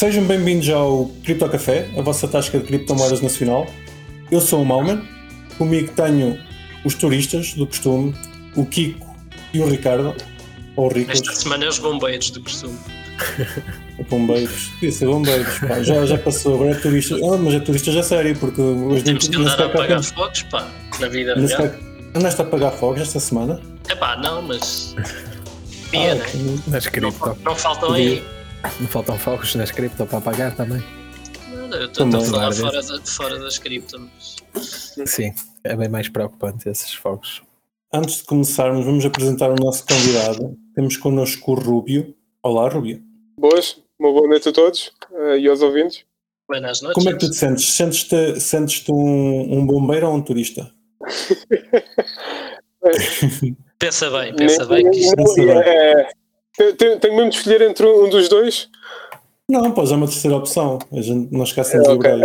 Sejam bem-vindos ao Cripto Café, a vossa tasca de criptomoedas nacional. Eu sou o Malman, comigo tenho os turistas do costume, o Kiko e o Ricardo, ou o Rico. Esta semana é os bombeiros do costume. bombeiros, podia ser bombeiros, pá, já, já passou, agora é turista. Ah, mas é turista já sério, porque hoje Temos que andar a apagar fogos, pá, na vida real. Andaste a apagar fogos esta semana? É pá, não, mas. Dia, ah, né? Nas cripto. Não, não faltam aí. Não faltam fogos nas cripto para apagar também. Não, eu estou a falar fora, da, fora das cripto, mas... Sim, é bem mais preocupante esses fogos. Antes de começarmos, vamos apresentar o nosso convidado. Temos connosco o Rubio. Olá, Rubio. Boas, uma boa noite a todos uh, e aos ouvintes. Buenas noites. Como é que tu te sentes? Sentes-te sentes um, um bombeiro ou um turista? pensa bem, pensa bem. Que isto... é, tenho, tenho mesmo de escolher entre um dos dois? Não, pois é uma terceira opção. A gente não esquece de okay.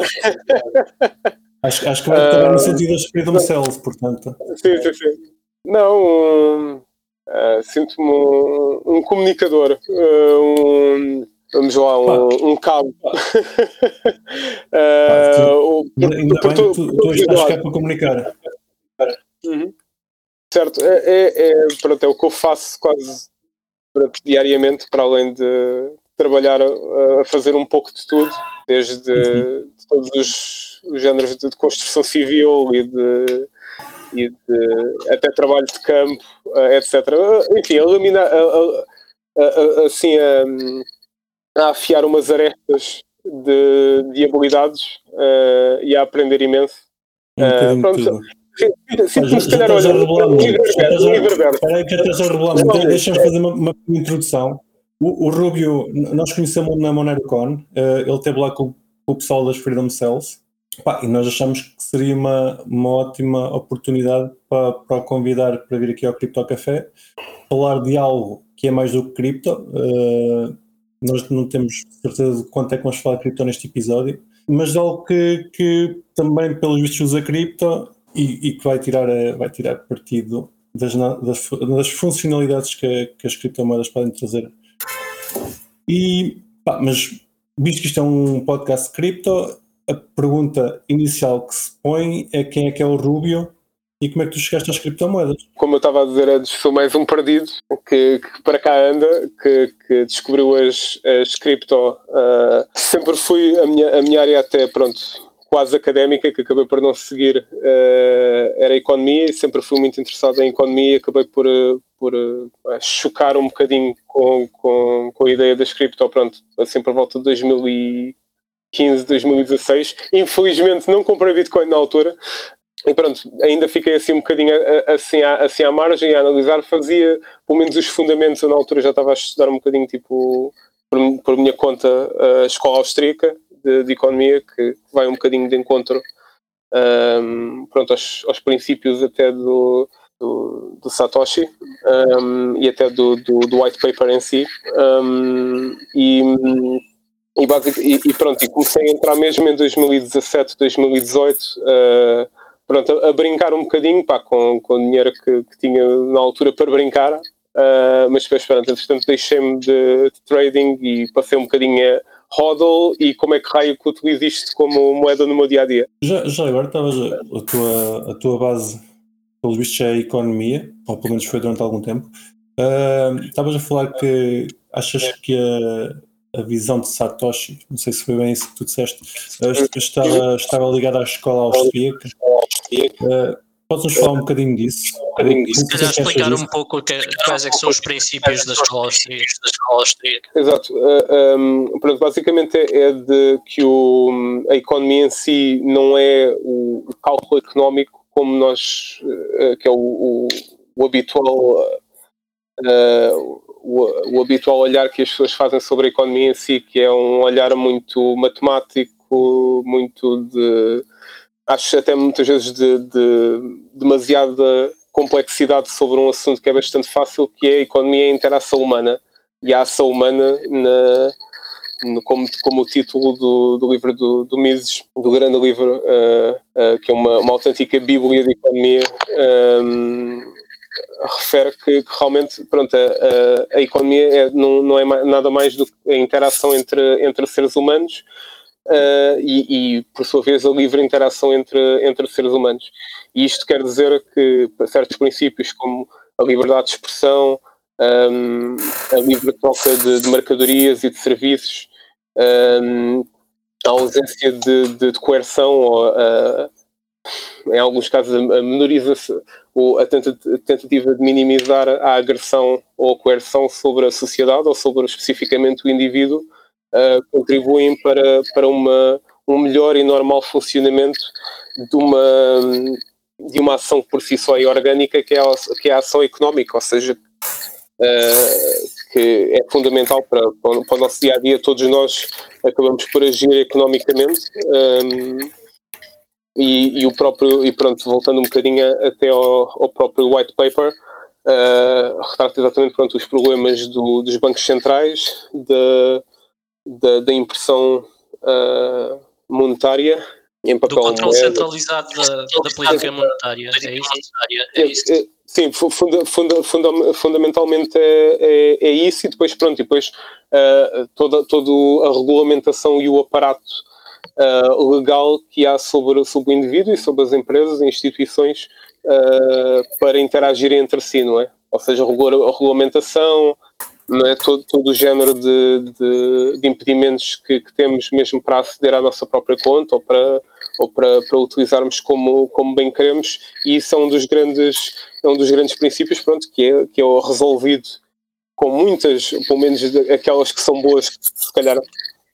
acho, acho que vai estar uh, no sentido da freedom cells, portanto. Sim, sim, sim. Não, um, uh, sinto-me um, um, comunicador. Uh, um, vamos lá, um, um cabo. uh, ainda por, bem, tu, tu, tu estás cá para comunicar. Uhum. Certo, é, é, é, pronto, é o que eu faço quase diariamente, para além de trabalhar a, a fazer um pouco de tudo, desde uhum. de todos os, os géneros de, de, construção civil e de, e de até trabalho de campo, etc. Enfim, eliminar assim a, a, afiar umas arestas de, de habilidades uh, e a aprender imenso. Uh, pronto, Sinto-me se calhar, olha, Espera aí que já estás Deixa-me fazer uma, uma introdução. O, o Rubio, nós conhecemos na MoneroCon, uh, ele esteve lá com, com, o pessoal das Freedom Cells pá, e nós achamos que seria uma, uma ótima oportunidade para, para o convidar para vir aqui ao Cripto Café, falar de algo que é mais do que cripto. Uh, nós não temos certeza de quanto é que vamos falar de cripto neste episódio, mas de algo que, que também, pelos vistos, usa cripto e, e, que vai tirar, vai tirar partido das, das, das funcionalidades que, que, as criptomoedas podem trazer. E, pá, mas visto que isto é um podcast cripto, a pergunta inicial que se põe é quem é que é o Rubio e como é que tu chegaste às criptomoedas? Como eu estava a dizer antes, sou mais um perdido que, que para cá anda, que, que descobriu as, as cripto. Uh, sempre fui, a minha, a minha área até, pronto, quase académica, que acabei por não seguir, uh, era a economia, e sempre fui muito interessado em economia, e acabei por, uh, por uh, chocar um bocadinho com, com, com a ideia das cripto, pronto, assim por volta de 2015, 2016. Infelizmente não comprei Bitcoin na altura, e pronto, ainda fiquei assim um bocadinho assim à, assim à margem a analisar, fazia pelo menos os fundamentos, eu na altura já estava a estudar um bocadinho tipo por, por minha conta a escola austríaca de, de economia que vai um bocadinho de encontro um, pronto, aos, aos, princípios até do, do, do Satoshi um, e até do, do, do, white paper em si. Um, e, e, basic, e, e, pronto, e comecei a entrar mesmo em 2017, 2018. Uh, pronto, a, brincar um bocadinho pá, com, com o dinheiro que, que tinha na altura para brincar, uh, mas depois, pronto, entretanto, deixei-me de, de, trading e passei um bocadinho a hodl e como é que raio que utilizo isto como moeda no meu dia a dia. Já, já agora estavas a, tua, a tua base, pelos vistos, é a economia, ou pelo menos foi durante algum tempo. Uh, estavas a falar que achas que a, a visão de Satoshi, não sei se foi bem isso que tu disseste, estava, estava ligada à escola austríaca. Uh, Podes-nos falar um bocadinho disso? Um bocadinho disso. Se calhar explicar um pouco que, quais é que são os princípios da escola austríaca. Exato. Uh, um, pronto, basicamente é, é de que o, a economia em si não é o, o cálculo económico como nós, uh, que é o, o, o habitual, uh, o, o habitual olhar que as pessoas fazem sobre a economia em si, que é um olhar muito matemático, muito de acho até muitas vezes de, de demasiada complexidade sobre um assunto que é bastante fácil, que é a economia e a interação humana. E a ação humana, na, no, como, como o título do, do livro do, do Mises, do grande livro, uh, uh, que é uma, uma autêntica bíblia de economia, um, refere que, que realmente pronto, a, a, a economia é, não, não, é nada mais do que a interação entre, entre seres humanos uh, e, e, por sua vez, a livre interação entre, entre seres humanos. E isto quer dizer que certos princípios como a liberdade de expressão, um, a livre troca de, de, mercadorias e de serviços, um, a ausência de, de, de coerção ou a, em alguns casos a menoriza-se ou a tentativa de minimizar a agressão ou a coerção sobre a sociedade ou sobre especificamente o indivíduo uh, contribuem para, para uma, um melhor e normal funcionamento de uma, de uma ação que por si só é orgânica, que é a, que é a ação económica, ou seja, uh, que é fundamental para, para o nosso dia a dia. Todos nós acabamos por agir economicamente. Um, e, e, o próprio, e pronto, voltando um bocadinho até ao, ao próprio white paper, uh, retrata exatamente pronto, os problemas do, dos bancos centrais, da, da, da impressão uh, monetária em papel. Do controle centralizado da, da política monetária, é isso? É? É, sim, funda, funda, funda, fundamentalmente é, é, é, isso, e depois, pronto, e depois uh, toda, toda a regulamentação e o aparato uh, legal que há sobre, sobre o indivíduo e sobre as empresas e instituições uh, para interagirem entre si, não é? Ou seja, a regulamentação, não é? todo, todo o género de, de, de impedimentos que, que, temos mesmo para aceder à nossa própria conta ou para, ou para, para utilizarmos como, como bem queremos, e isso é um dos grandes, é um dos grandes princípios pronto, que, é, que é resolvido com muitas, pelo menos aquelas que são boas, que se calhar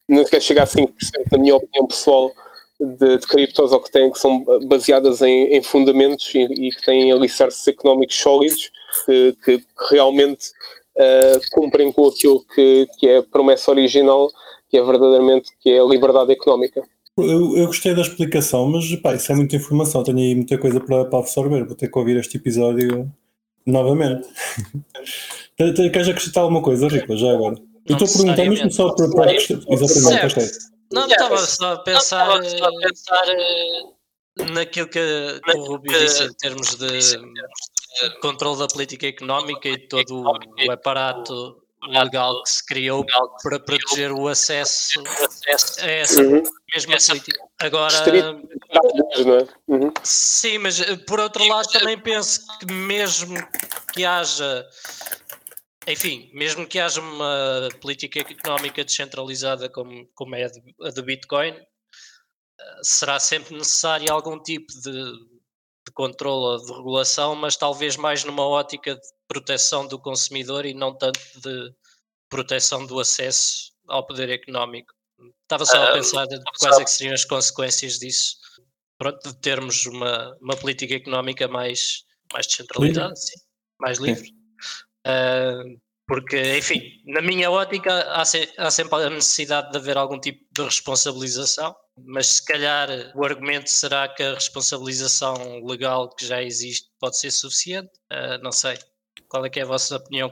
não quer chegar a 5%, na minha opinião pessoal, de, de criptos ou que, têm, que são baseadas em, em fundamentos e, e, que têm alicerces económicos sólidos que, que realmente uh, cumprem com aquilo que, que é a promessa original, que é verdadeiramente que é a liberdade económica. Eu, eu gostei da explicação, mas pá, isso é muita informação, tenho aí muita coisa para, para absorver, vou ter que ouvir este episódio novamente. Queres acrescentar alguma coisa, Rico, já agora? Eu estou a perguntar mesmo só para, para exatamente, ok. Não, estava só a pensar, não, só a pensar uh, naquilo que, que o Rubio disse em termos de controle da política económica e todo o aparato legal que se criou para proteger o acesso a essa uhum. mesma política. Agora, é? uhum. sim, mas eh, por outro lado também penso que mesmo que haja enfim, mesmo que haja uma política económica descentralizada como, como é a do Bitcoin, eh, será sempre necessário algum tipo de, de controle ou de regulação, mas talvez mais numa ótica de proteção do consumidor e não tanto de proteção do acesso ao poder económico. Estava só a ah, pensar de quais é seriam as consequências disso, pronto, de termos uma, uma política económica mais, mais descentralizada, sim, mais livre. Uh, porque, enfim, na minha ótica há, se, há, sempre a necessidade de haver algum tipo de responsabilização, mas se calhar o argumento será que a responsabilização legal que já existe pode ser suficiente? Uh, não sei. Qual é que é a vossa opinião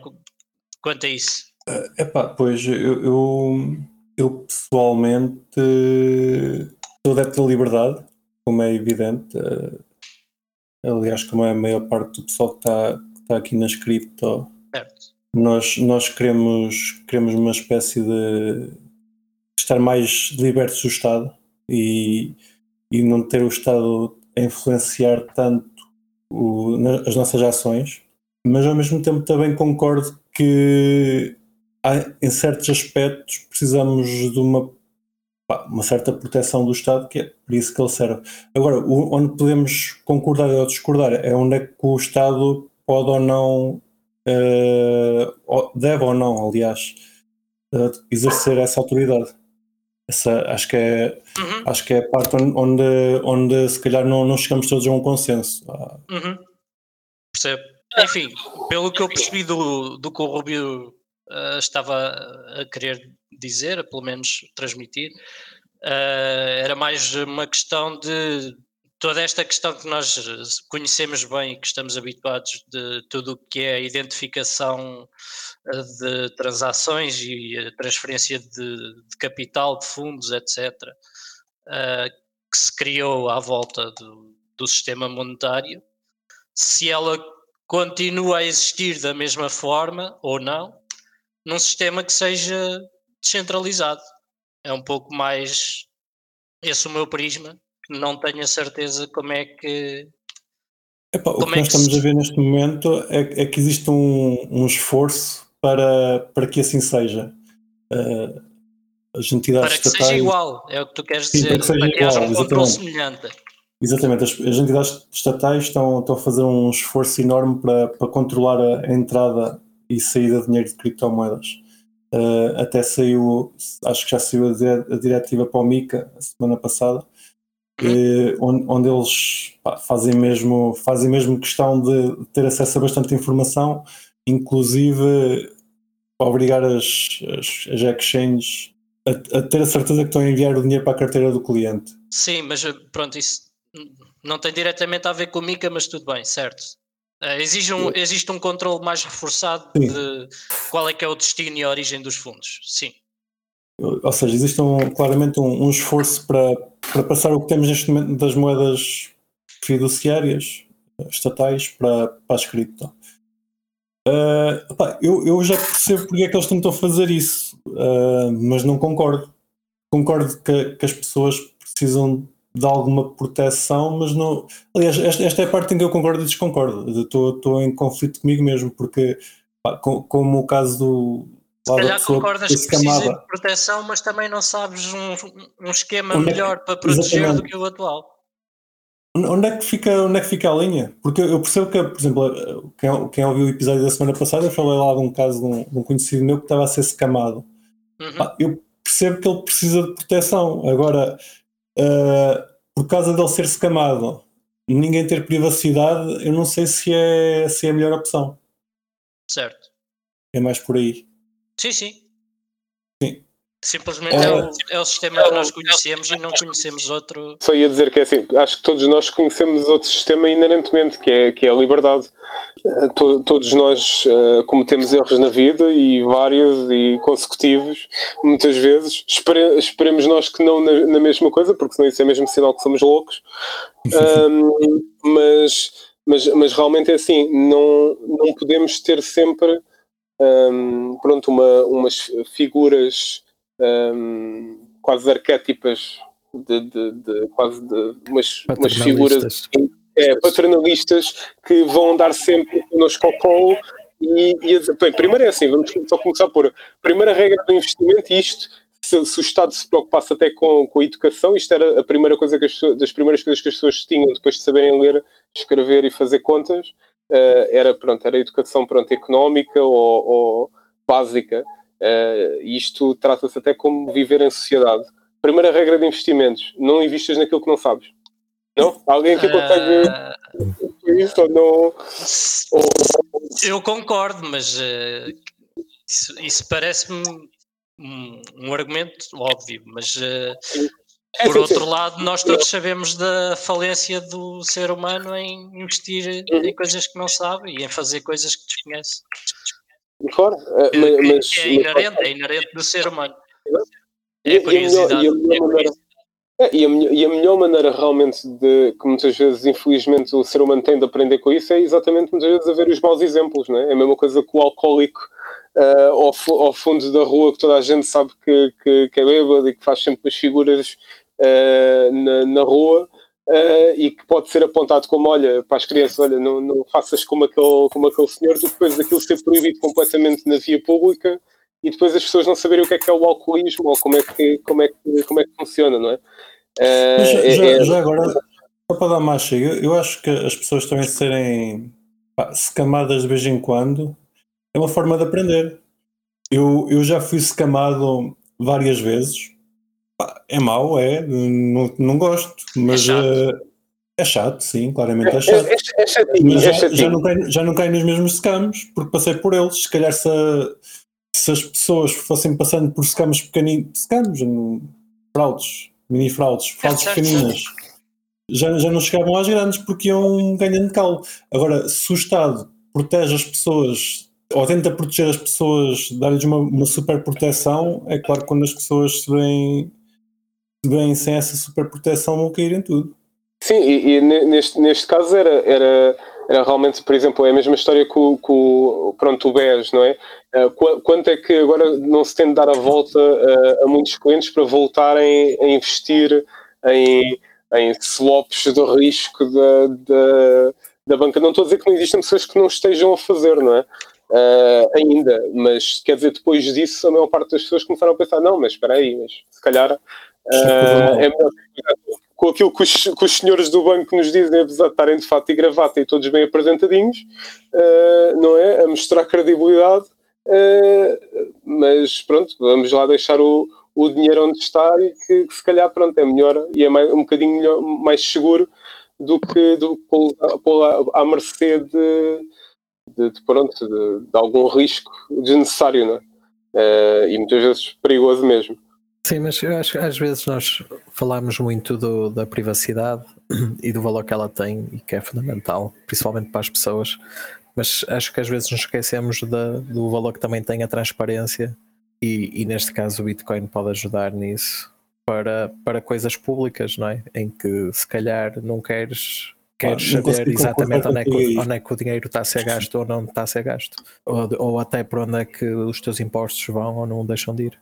quanto a isso? Uh, pá, pois eu, eu, eu pessoalmente sou adepto da liberdade, como é evidente. Uh, aliás, como é a maior parte do pessoal que está, que está aqui nas cripto. Nós, nós queremos, queremos uma espécie de estar mais libertos do Estado e, e não ter o Estado a influenciar tanto o, as nossas ações, mas ao mesmo tempo também concordo que há, em certos aspectos precisamos de uma, uma certa proteção do Estado, que é por isso que ele serve. Agora, o, onde podemos concordar ou discordar é onde é que o Estado pode ou não uh, deve ou não, aliás, uh, exercer essa autoridade. Essa, acho, que é, uhum. acho que é a parte onde, onde se calhar não, não chegamos todos a um consenso. Uhum. Percebo. Enfim, pelo que eu percebi do, do que o Rubio uh, estava a querer dizer, pelo menos transmitir, uh, era mais uma questão de toda esta questão que nós conhecemos bem e que estamos habituados de tudo o que é a identificação eh, de transações e a transferência de, de capital, de fundos, etc., eh, que se criou à volta do, do sistema monetário, se ela continua a existir da mesma forma ou não num sistema que seja descentralizado. É um pouco mais esse o meu prisma, não tenho a certeza como é que. Epá, o que, é nós estamos se... a ver neste momento é, é que existe um, um, esforço para, para que assim seja. Uh, as entidades para que estatais... seja igual, é o que tu queres dizer, para que, seja para que haja um controle semelhante. Exatamente, as, as, entidades estatais estão, estão a fazer um esforço enorme para, para controlar a, a entrada e saída de dinheiro de criptomoedas. Uh, até saiu, acho que já saiu a, a diretiva para o MICA a semana passada, que, onde, onde, eles pá, fazem, mesmo, fazem mesmo questão de ter acesso a bastante informação, inclusive obrigar as, as, as exchanges a, a, ter a certeza que estão a enviar o dinheiro para a carteira do cliente. Sim, mas pronto, isso não tem diretamente a ver com o MICA, mas tudo bem, certo. Uh, exige, um, existe um controle mais reforçado Sim. de qual é que é o destino e a origem dos fundos. Sim. Ou seja, existe um, claramente um, um, esforço para, para passar o que temos neste momento das moedas fiduciárias estatais para, para as cripto. Uh, eu, eu já percebo porque é que eles tentam fazer isso, uh, mas não concordo. Concordo que, que as pessoas precisam de alguma proteção, mas não. Aliás, esta, esta é a parte em que eu concordo e desconcordo. Estou em conflito comigo mesmo, porque, com, como o caso do. Se calhar concordas que precisa de proteção, mas também não sabes um, um esquema onde melhor é que, para proteger exatamente. do que o atual. Onde é, que fica, onde é que fica a linha? Porque eu percebo que, por exemplo, quem, quem ouviu o episódio da semana passada, eu falei lá de um caso de um, de um conhecido meu que estava a ser escamado. Uhum. eu percebo que ele precisa de proteção. Agora, uh, por causa dele ser escamado, ninguém ter privacidade, eu não sei se é, se é a melhor opção. Certo. É mais por aí. Sim, sim. Sim. Simplesmente é, é, o, é o sistema que nós conhecemos e não conhecemos outro. Só ia dizer que é assim, acho que todos nós conhecemos outro sistema inerentemente, que é, que é a liberdade. Eh, todos nós uh, cometemos erros na vida e vários e consecutivos, muitas vezes. Espere, esperemos nós que não na, na, mesma coisa, porque senão isso é mesmo sinal que somos loucos. Um, mas, mas, mas realmente é assim, não, não podemos ter sempre um, pronto, uma, umas figuras um, quase arquétipas de, de, de, quase de umas, umas figuras é, paternalistas que vão dar sempre connosco ao colo e, e bem, primeiro é assim, vamos só começar por primeira regra do investimento isto se, se, o Estado se preocupasse até com, com a educação, isto era a primeira coisa que as, das primeiras coisas que as pessoas tinham depois de saberem ler, escrever e fazer contas, uh, era, pronto, era a educação pronto, económica ou, ou básica. Uh, isto trata-se até como viver em sociedade. Primeira regra de investimentos: não investas naquilo que não sabes. Não? Alguém que consegue uh... isso ou não? Eu concordo, mas uh, isso, isso parece-me um, um, argumento óbvio, mas uh, por outro lado, nós todos sabemos da falência do ser humano em investir em coisas que não sabe e em fazer coisas que desconhece. Claro, eh, mas, é, é inerente, é inerente do ser humano. É a curiosidade. E a, melhor, maneira, é, e, a, e a melhor maneira realmente de que muitas vezes, infelizmente, o ser humano tem de aprender com isso é exatamente muitas vezes a ver os maus exemplos, não é? É a mesma coisa que o alcoólico uh, ao, ao, fundo da rua que toda a gente sabe que, que, que é bêbado e que faz sempre as figuras uh, na, na rua uh, e que pode ser apontado como, olha, para as crianças, olha, não, não faças como aquele, como aquele senhor, depois daquilo ser proibido completamente na via pública e depois as pessoas não saberem o que é que é o alcoolismo ou como é que, como é que, como é que funciona, não é? Já, é, já, é... já, agora, só para dar mais eu, eu acho que as pessoas também serem pá, secamadas de vez em quando é uma forma de aprender. Eu, eu já fui secamado várias vezes é mau, é, não, não gosto, mas é chato. Uh, é chato, sim, claramente é chato. É, é, é chatinho, mas já, é já, não cai, já não cai nos mesmos scams, porque passei por eles. Se calhar se, se as pessoas fossem passando por scams pequeninos, scams, fraudes, mini fraudes, fraudes pequeninas, já, já não chegavam às grandes porque iam ganhando calo. Agora, se o Estado protege as pessoas ou tenta proteger as pessoas, dar-lhes uma, uma super proteção, é claro que quando as pessoas se veem bem sem essa super proteção vão cair em tudo. Sim, e, e, neste, neste caso era, era, era realmente, por exemplo, é a mesma história com, com pronto, o BES, não é? Uh, quanto é que agora não se tem de dar a volta uh, a muitos clientes para voltarem a investir em, em swaps de risco da, da, da banca? Não estou a dizer que não existem pessoas que não estejam a fazer, não é? Uh, ainda, mas quer dizer, depois disso, a maior parte das pessoas começaram a pensar: não, mas espera aí, mas se calhar uh, é melhor com aquilo que os, que os, senhores do banco nos dizem, apesar de estarem de fato e gravata e todos bem apresentadinhos, uh, não é? A mostrar credibilidade, mas pronto, vamos lá deixar o, o dinheiro onde está e que, que, se calhar pronto, é melhor e é mais, um bocadinho melhor, mais seguro do que, do pô-la à mercê de de, de pronto, de, de, algum risco desnecessário, não é? Uh, e muitas vezes perigoso mesmo. Sim, mas eu acho que às vezes nós falamos muito do, da privacidade e do valor que ela tem e que é fundamental, principalmente para as pessoas, mas acho que às vezes nos esquecemos do valor que também tem a transparência e, e, neste caso o Bitcoin pode ajudar nisso para, para coisas públicas, não é? Em que se calhar não queres queres ah, saber exatamente onde é, que, onde é, que, o dinheiro está a ser gasto ou não está a ser gasto, ou, ou até para onde é que os teus impostos vão ou não deixam de ir.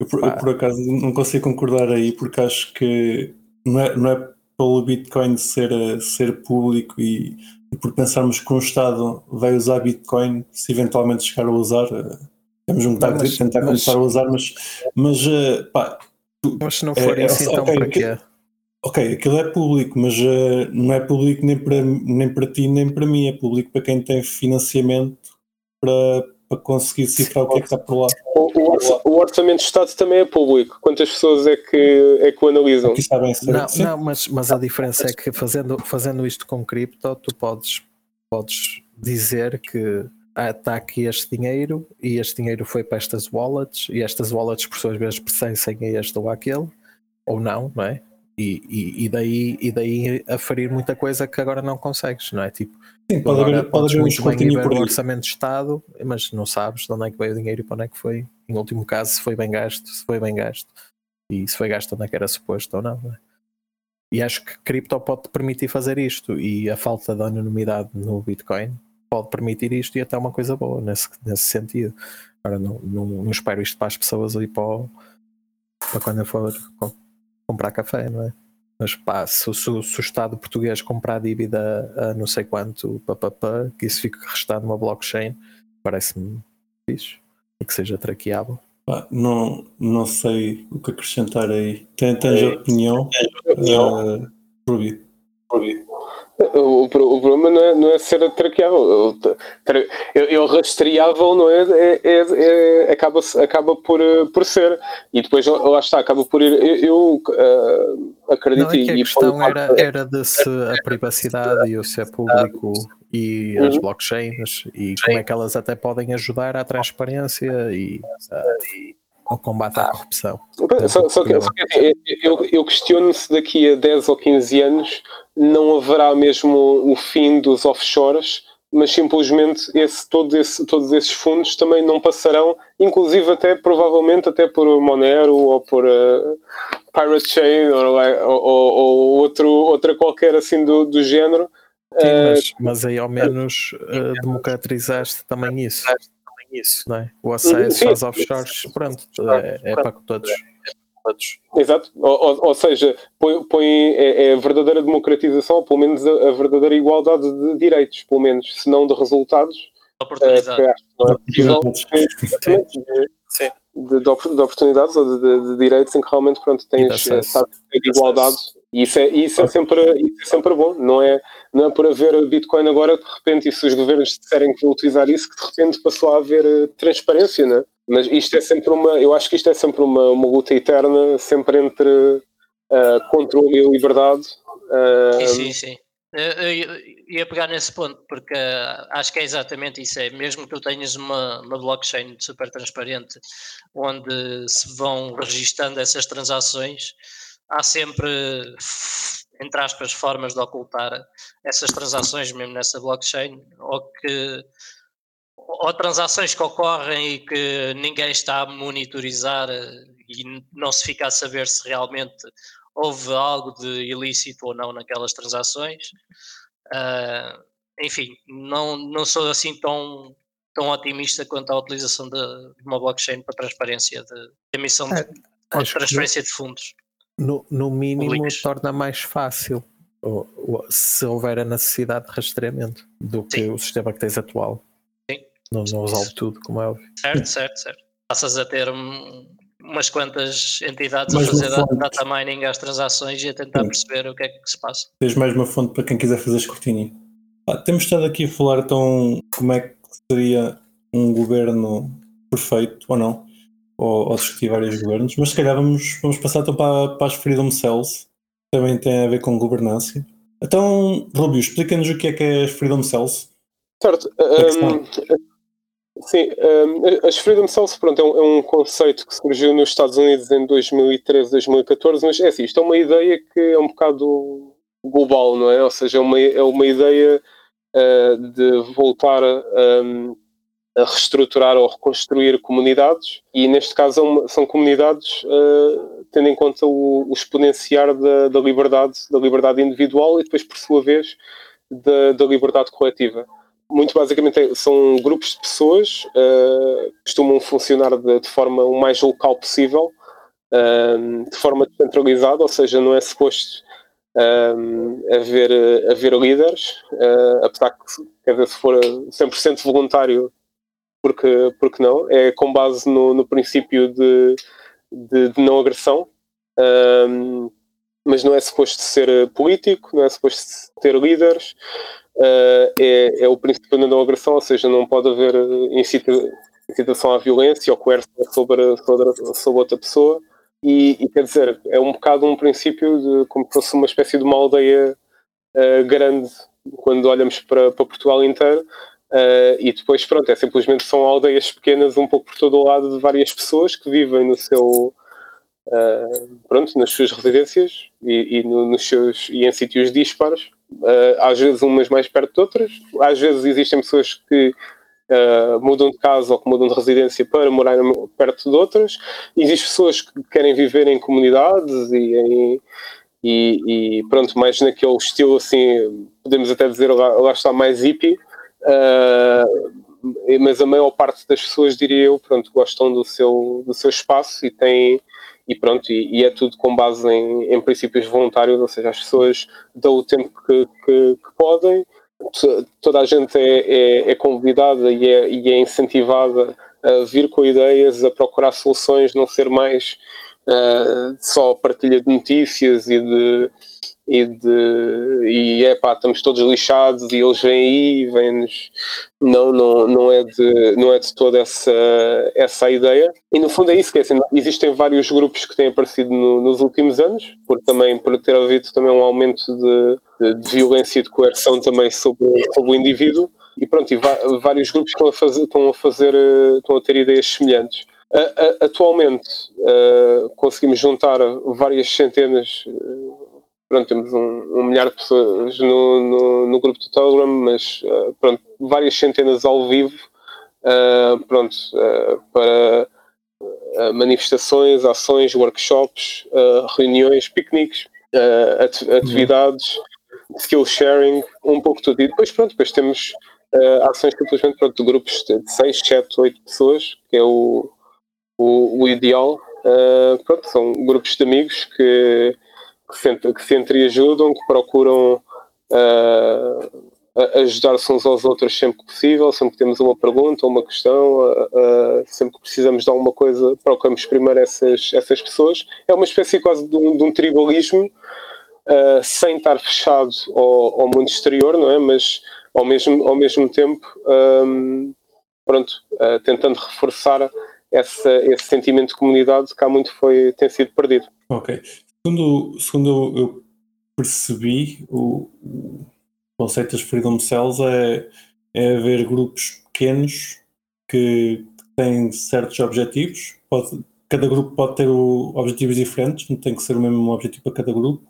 Eu por, eu, por acaso não consigo concordar aí porque acho que não é, não é pelo Bitcoin ser, ser público e, e por pensarmos que um Estado vai usar Bitcoin se eventualmente chegar a usar, eh, temos um bocado de tentar mas, começar a usar, mas, mas eh, pá, mas se não for é, assim, é, então okay, para quê? Ok, aquilo é público, mas uh, não é público nem para, nem para ti nem para mim, é público para quem tem financiamento para, para conseguir cifrar o que é que está por lá. O, o, o, orçamento de Estado também é público. Quantas pessoas é que, é que o analisam? Aqui sabem não, não mas, mas a diferença é que fazendo, fazendo isto com cripto, tu podes, podes dizer que ah, está aqui este dinheiro e este dinheiro foi para estas wallets e estas wallets por suas vezes pertencem a este ou àquele, ou não, não é? E, e, e, daí, e daí aferir muita coisa que agora não consegues, não é? Tipo, Sim, pode haver, pode haver muito bem ver o orçamento de Estado, mas não sabes de onde é que veio o dinheiro e para onde é que foi. Em último caso, se foi bem gasto, se foi bem gasto. E se foi gasto onde é que era suposto ou não, não é? E acho que cripto pode permitir fazer isto e a falta de anonimidade no Bitcoin pode permitir isto e até uma coisa boa nesse, nesse sentido. Agora não, não, não espero isto para as pessoas ali para, para quando eu for comprar café, não é? Mas pá, se, se, se o Estado português comprar dívida a não sei quanto, papapá, que isso fique restado numa blockchain, parece-me fixe e que seja traqueável. Ah, não, não sei o que acrescentar aí. Tens, tens opinião? opinião? Uh, Ruby. Ruby. O, o, problema não é, não é ser traqueável. Eu, rastreável não é, é, é, é, acaba, acaba por, por ser. E depois lá está, acaba por ir. Eu, eu uh, acredito. Não, é que a questão era, era de se a privacidade e o se é público e as uhum. blockchains e como é que elas até podem ajudar à transparência e. Uh, ao combate à corrupção. Só, só que, só que assim, eu, eu questiono se daqui a 10 ou 15 anos não haverá mesmo o fim dos offshores, mas simplesmente esse, todo esse, todos esses fundos também não passarão, inclusive até provavelmente até por Monero ou por uh, Pirate Chain ou, ou, ou, outro, outra qualquer assim do, do género. Sim, mas, uh, mas aí ao menos uh, democratizaste também isso isso, não é? O acesso Sim. às offshores, pronto, é, é para todos. Exato, ou, ou seja, põe, põe é, é, a verdadeira democratização, ou pelo menos a, a, verdadeira igualdade de direitos, pelo menos, se não de resultados. Oportunidades. É, Sim. De, de, oportunidades ou de, de, de, direitos em que realmente pronto, tens eh, de igualdade isso é, isso é, sempre, isso é sempre bom, não é, não é por haver Bitcoin agora de repente, e se os governos disserem que vão utilizar isso, que de repente passou a haver uh, transparência, né? Mas isto é sempre uma, eu acho que isto é sempre uma, uma luta eterna, sempre entre uh, controle e liberdade. Uh, sim, sim, sim. Eu ia pegar nesse ponto, porque acho que é exatamente isso. É mesmo que tu tenhas uma, uma blockchain super transparente, onde se vão registando essas transações, há sempre, entre aspas, formas de ocultar essas transações mesmo nessa blockchain, ou que ou transações que ocorrem e que ninguém está a monitorizar e não se fica a saber se realmente houve algo de ilícito ou não naquelas transações. Uh, enfim, não, não sou assim tão, tão otimista quanto à utilização de, uma blockchain para transparência de emissão de, é, transferência de fundos. No, no mínimo, torna mais fácil se houver a necessidade de rastreamento do que Sim. o sistema que tens atual. Sim. Não, não resolve tudo, como é óbvio. Certo, certo, certo. Passas a ter umas quantas entidades mais a fazer data mining às transações e a tentar Sim. perceber o que é que se passa. Tens mais uma fonte para quem quiser fazer escrutínio. Ah, temos estado aqui a falar então como é que seria um governo perfeito ou não, ou, ou discutir vários governos, mas se calhar vamos, vamos passar então para, para as Freedom Cells, também tem a ver com governança. Então, Rubio, explica-nos o que é que é as Freedom Cells. Certo. Sim, um, as Freedom Cells pronto, é um, é, um, conceito que surgiu nos Estados Unidos em 2013, 2014, mas é assim, isto é uma ideia que é um bocado global, não é? Ou seja, é uma, é uma ideia uh, de voltar um, a reestruturar ou reconstruir comunidades e neste caso são comunidades uh, tendo em conta o, o exponenciar da, da, liberdade, da liberdade individual e depois por sua vez da, da liberdade coletiva. Muito basicamente são grupos de pessoas uh, costumam funcionar de, de, forma o mais local possível, uh, de forma descentralizada, ou seja, não é suposto um, haver, haver líderes, uh, apesar que, quer dizer, se for 100% voluntário, porque, porque não? É com base no, no princípio de, de, de não agressão, um, mas não é suposto ser político, não é suposto ter líderes, uh, é, é o princípio da não agressão, ou seja, não pode haver incita, incitação à violência ou coerção sobre, sobre, sobre outra pessoa. E, e, quer dizer, é um bocado um princípio de como se fosse uma espécie de uma aldeia uh, grande quando olhamos para, para Portugal inteiro. Uh, e depois, pronto, é simplesmente são aldeias pequenas um pouco por todo o lado de várias pessoas que vivem no seu, uh, pronto, nas suas residências e, e no, nos seus, e em sítios dispares, uh, às vezes umas mais perto de outras, às vezes existem pessoas que mudam de casa ou que mudam de residência para morar perto de outras, existem pessoas que querem viver em comunidades e e, e, pronto, mais naquele estilo assim, podemos até dizer lá, lá está mais hippie, Uh, mas a maior parte das pessoas, diria eu, pronto, gostam do seu, do seu espaço e têm e pronto, e, e, é tudo com base em, em, princípios voluntários, ou seja, as pessoas dão o tempo que, que, que podem, toda a gente é, é, é convidada e é, e é, incentivada a vir com ideias, a procurar soluções, não ser mais uh, só partilha de notícias e de e de e é pá, estamos todos lixados e eles vêm aí e vêm-nos. Não, não, não, é de, não é de toda essa, essa ideia. E no fundo é isso que é assim, existem vários grupos que têm aparecido no, nos últimos anos, por também por ter havido também um aumento de, de, de violência e de coerção também sobre, sobre o indivíduo. E pronto, e vários grupos estão a fazer, estão a, fazer, estão a ter ideias semelhantes. Atualmente uh, conseguimos juntar várias centenas, pronto, temos um, um milhar de pessoas no, no, no, grupo do Telegram, mas uh, pronto, várias centenas ao vivo, uh, pronto, uh, para manifestações, ações, workshops, reuniões, piqueniques, atividades, skill sharing, um pouco tudo. E depois, pronto, depois temos ações simplesmente pronto, de grupos de 6, 7, 8 pessoas, que é o, o, o ideal. pronto, são grupos de amigos que que se, que se entreajudam, que procuram uh, ajudar-se uns aos outros sempre que possível, sempre que temos uma pergunta ou uma questão, uh, uh, sempre que precisamos de alguma coisa, procuramos primeiro essas, essas pessoas. É uma espécie quase de um, de um tribalismo, sem estar fechado ao, ao, mundo exterior, não é? Mas ao mesmo, ao mesmo tempo, um, pronto, tentando reforçar esse sentimento de comunidade que há muito foi, tem sido perdido. Ok. Segundo, segundo eu percebi, o, o conceito das Freedom Cells é, é haver grupos pequenos que têm certos objetivos. Pode, cada grupo pode ter o, objetivos diferentes, não tem que ser o mesmo objetivo para cada grupo.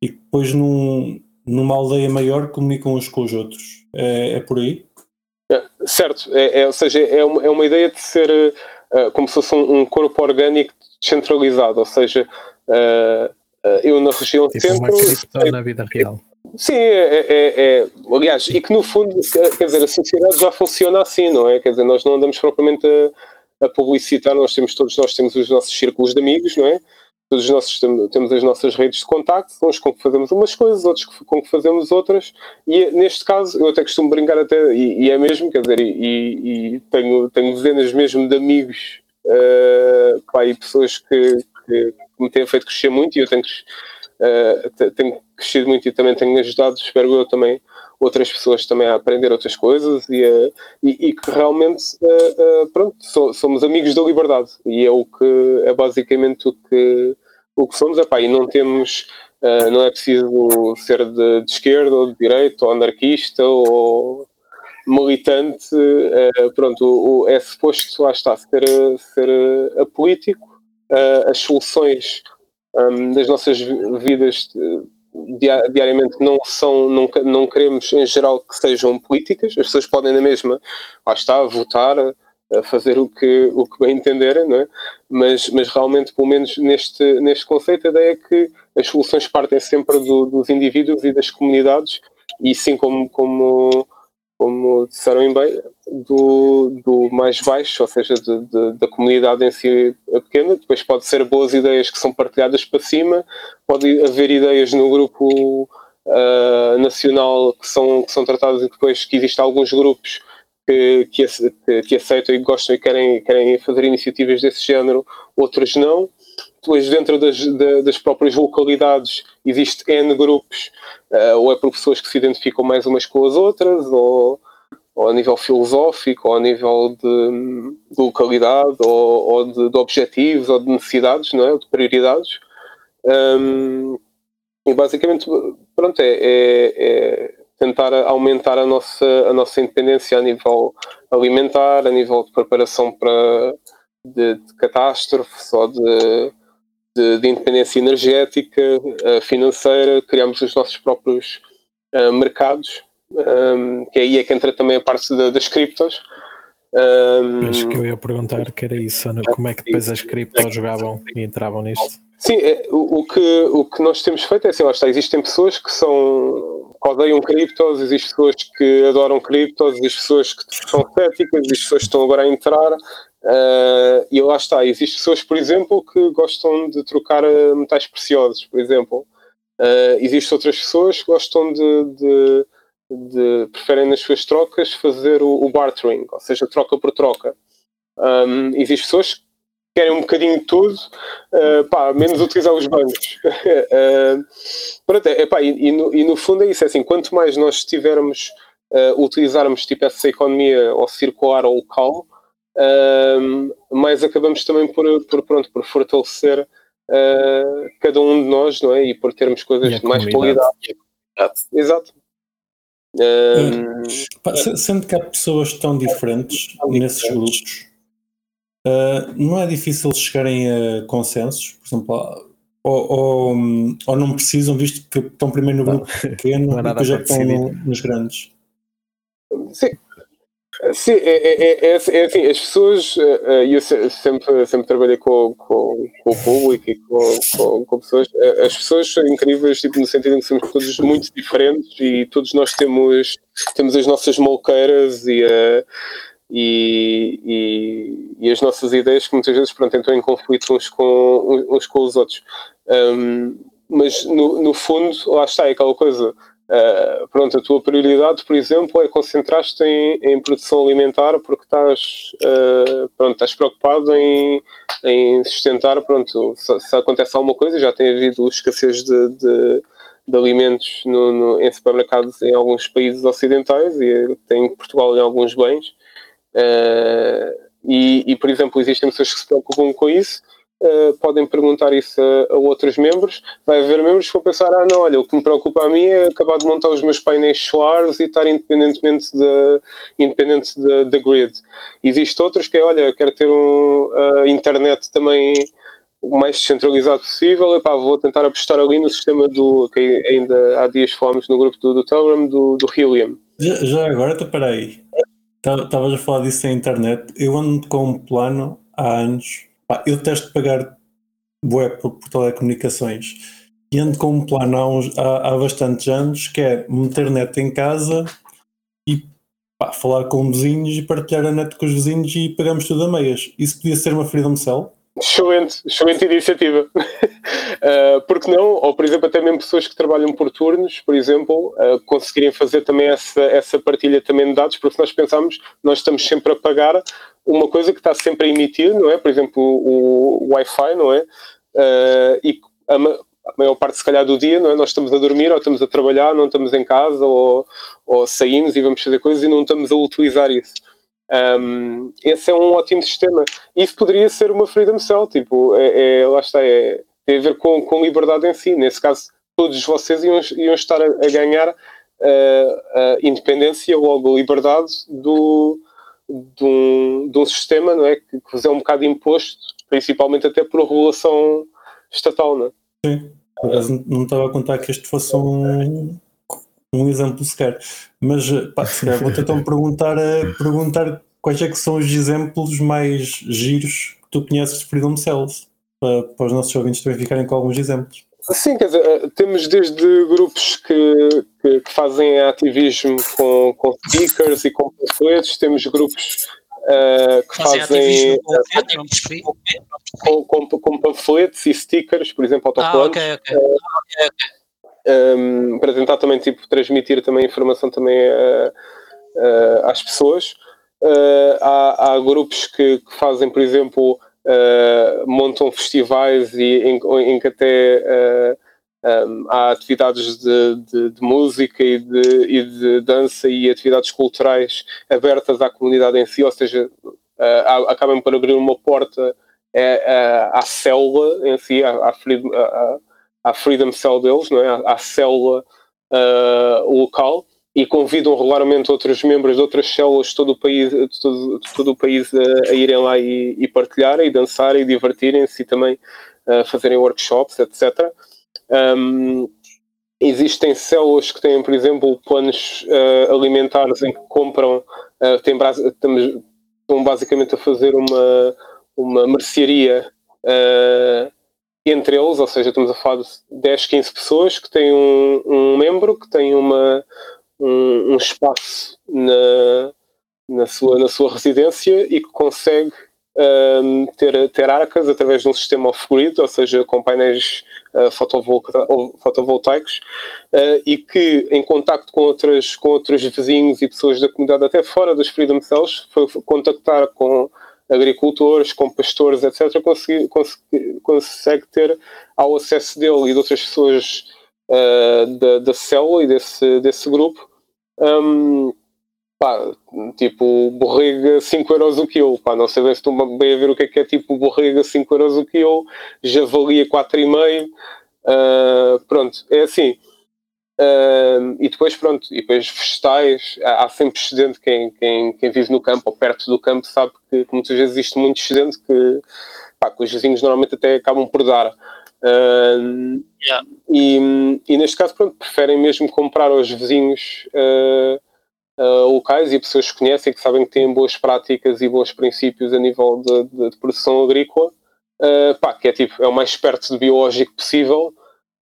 E depois, num, numa aldeia maior, comunicam uns com os outros. É, é por aí? É, certo, é, é, ou seja, é uma, é uma ideia de ser uh, como se fosse um, um corpo orgânico descentralizado, ou seja, eu na região tipo centro. Uma cripto na vida real. Sim, é, é, é, aliás, e que no fundo, quer dizer, a sociedade já funciona assim, não é? Quer dizer, nós não andamos propriamente a, a publicitar, nós temos todos, nós temos os nossos círculos de amigos, não é? Todos nós temos as nossas redes de contacto, uns com que fazemos umas coisas, outros com que fazemos outras, e neste caso eu até costumo brincar até, e, e é mesmo, quer dizer, e, e, tenho, tenho dezenas mesmo de amigos uh, pá, e pessoas que, que, me têm feito crescer muito, e eu tenho, uh, tenho crescido muito e também tenho ajudado, espero eu também, outras pessoas também a aprender outras coisas e, a, e, e, que realmente uh, uh, pronto, so, somos amigos da liberdade e é o que é basicamente o que, o que somos. Epá, e não temos uh, não é preciso ser de, de, esquerda ou de direita ou anarquista ou militante pronto, é suposto lá está ser, ser apolítico as soluções um, das nossas vidas diariamente não são, não, não queremos em geral que sejam políticas, as pessoas podem na mesma, lá está, votar, a fazer o que, o que bem entenderem, não é? mas, mas realmente, pelo menos neste, neste conceito, a ideia é que as soluções partem sempre do, dos indivíduos e das comunidades, e sim como, como como disseram bem, do, do mais baixo, ou seja, de, de, da comunidade em si pequena. Depois pode ser boas ideias que são partilhadas para cima, pode haver ideias no grupo uh, nacional que são, que são tratadas e depois que existem alguns grupos que, que, que aceitam e gostam e querem, querem fazer iniciativas desse género, outros não depois dentro das, das próprias localidades existe N grupos, uh, ou é por pessoas que se identificam mais umas com as outras, ou, ou a nível filosófico, ou a nível de, de localidade, ou, ou de, de, objetivos, ou de necessidades, não é? de prioridades. Um, e basicamente, pronto, é, é, é, tentar aumentar a nossa, a nossa independência a nível alimentar, a nível de preparação para de, de catástrofes ou de de, de independência energética, uh, financeira, criamos os nossos próprios uh, mercados, um, que aí é que entra também a parte da, das criptos. Um, Acho que eu ia perguntar que era isso, Ana, como é que depois as criptos jogavam e entravam nisto? Sim, é, o, o, que, o que nós temos feito é assim, lá está, existem pessoas que são que odeiam criptos, existem pessoas que adoram criptos, existem pessoas que são céticas, existem pessoas que estão agora a entrar, Uh, e lá está, existem pessoas, por exemplo, que gostam de trocar eh, metais preciosos, por exemplo. Uh, existem outras pessoas que gostam de, de, de, preferem nas suas trocas fazer o, o bartering, ou seja, troca por troca. Um, existem pessoas que querem um bocadinho de tudo, uh, pá, menos utilizar os bancos. uh, pronto, é, pá, e, e, no, e, no, fundo é isso, é assim, quanto mais nós estivermos uh, utilizarmos tipo essa economia ou circular ou local, uh, mas acabamos também por, por, pronto, por fortalecer uh, cada um de nós, não é? E por termos coisas de mais qualidade. Exato. Uh, Sendo que há pessoas tão diferentes nesses grupos, uh, não é difícil chegarem a consensos, por exemplo, ou, ou, ou, não precisam, visto que estão primeiro no grupo pequeno e depois já estão no, nos grandes. Sim, Sim, é, é, é, é, assim, as pessoas, e eu sempre, sempre trabalhei com, com, com o público e com, com, com, pessoas, as pessoas são incríveis, tipo, no sentido em que somos todos muito diferentes e todos nós temos, temos as nossas molqueiras e, e, e, e, as nossas ideias que muitas vezes pronto, entram em conflito uns com, uns com os outros. Um, mas no, no fundo, lá está, é aquela coisa Uh, pronto, a tua prioridade, por exemplo, é concentrar-te em, em, produção alimentar porque estás, uh, pronto, estás preocupado em, em sustentar, pronto, se, se, acontece alguma coisa, já tem havido escassez de, de, de alimentos no, no, em supermercados em alguns países ocidentais e tem em Portugal em alguns bens. Uh, e, e, por exemplo, existem pessoas que se preocupam com isso Uh, podem perguntar isso a, a, outros membros. Vai haver membros que vão pensar: ah, não, olha, o que me preocupa a mim é acabar de montar os meus painéis solares e estar independentemente da independente grid. Existe outros que é: olha, quero ter um, a internet também o mais descentralizado possível. Epá, vou tentar apostar ali no sistema do que ainda há dias falamos no grupo do, do Telegram, do, do Helium. Já, já agora, então, peraí. Estavas a falar disso na internet. Eu ando com um plano há anos Pá, eu testo pagar bué por, por telecomunicações e ando com um plano há, uns, há, há bastantes anos que é meter net em casa e pá, falar com vizinhos e partilhar a net com os vizinhos e pagamos tudo a meias. Isso podia ser uma Freedom Cell? Excelente, excelente iniciativa. uh, porque não? Ou, por exemplo, até mesmo pessoas que trabalham por turnos, por exemplo, uh, conseguirem fazer também essa, essa partilha também de dados, porque nós pensamos, nós estamos sempre a pagar uma coisa que está sempre a emitir, não é? Por exemplo, o, o Wi-Fi, não é? Uh, e a, a, maior parte, se calhar, do dia, não é? Nós estamos a dormir, ou estamos a trabalhar, não estamos em casa, ou, ou saímos e vamos fazer coisas e não estamos a utilizar isso. Um, esse é um ótimo sistema. Isso poderia ser uma Freedom Cell, tipo, é, é lá está, é, tem a ver com, com liberdade em si. Nesse caso, todos vocês iam, iam estar a, a ganhar uh, a independência, logo liberdade do, de, um, de um sistema não é? que, que é um bocado imposto, principalmente até por regulação estatal. Não é? Sim, não estava a contar que este fosse um, um exemplo sequer. Mas pá, vou-te então perguntar, a, perguntar quais é que são os exemplos mais giros que tu conheces de Freedom Cells, para, para os nossos ouvintes também ficarem com alguns exemplos. Sim, quer dizer, eh, temos desde grupos que, que, que fazem ativismo com, com stickers e com panfletos, temos grupos uh, que fazem, fazem com, com, com, panfletos e stickers, por exemplo, autocolantes. Ah, okay, okay. Uh, okay, um, para tentar também tipo, transmitir também informação também uh, uh, às pessoas. Uh, há, há, grupos que, que, fazem, por exemplo, montam festivais e em, em que até um, há atividades de, de, de música e de, e de, dança e atividades culturais abertas à comunidade em si, ou seja, acabam por abrir uma porta à, à célula em si, à, à, à à Freedom Cell deles, não é? à, à célula uh, local, e convidam regularmente outros membros de outras células de todo o país, de todo, de todo o país a, a, irem lá e, e partilharem, e dançarem, e divertirem-se e também uh, fazerem workshops, etc. Um, existem células que têm, por exemplo, planos uh, alimentares em que compram, uh, têm, estamos, estão basicamente a fazer uma, uma mercearia uh, entre eles, ou seja, estamos a falar de 10, 15 pessoas que têm um, um membro que tem uma, um, um, espaço na, na, sua, na sua residência e que consegue um, ter, ter arcas através de um sistema off-grid, ou seja, com painéis uh, fotovoltaicos, uh, e que, em contacto com, outras, com outros vizinhos e pessoas da comunidade, até fora dos Freedom Cells, foi contactar com agricultores, com pastores, etc., consegue, ter ao acesso dele e de outras pessoas uh, da, da célula e desse, desse grupo. Um, pá, tipo, borrega 5 euros o quilo, pá, não sei bem se estou bem a ver o que é que é tipo borrega 5 euros o quilo, javalia 4,5, uh, pronto, é assim, Uh, e depois, pronto, e depois vegetais, há, há sempre excedente. Quem, quem, quem vive no campo ou perto do campo sabe que, que muitas vezes existe muito excedente que, pá, que os vizinhos normalmente até acabam por dar. Uh, yeah. e, e, neste caso, pronto, preferem mesmo comprar aos vizinhos uh, locais e pessoas que conhecem que sabem que têm boas práticas e bons princípios a nível de, de, de produção agrícola, pá, que é tipo, é o mais perto de biológico possível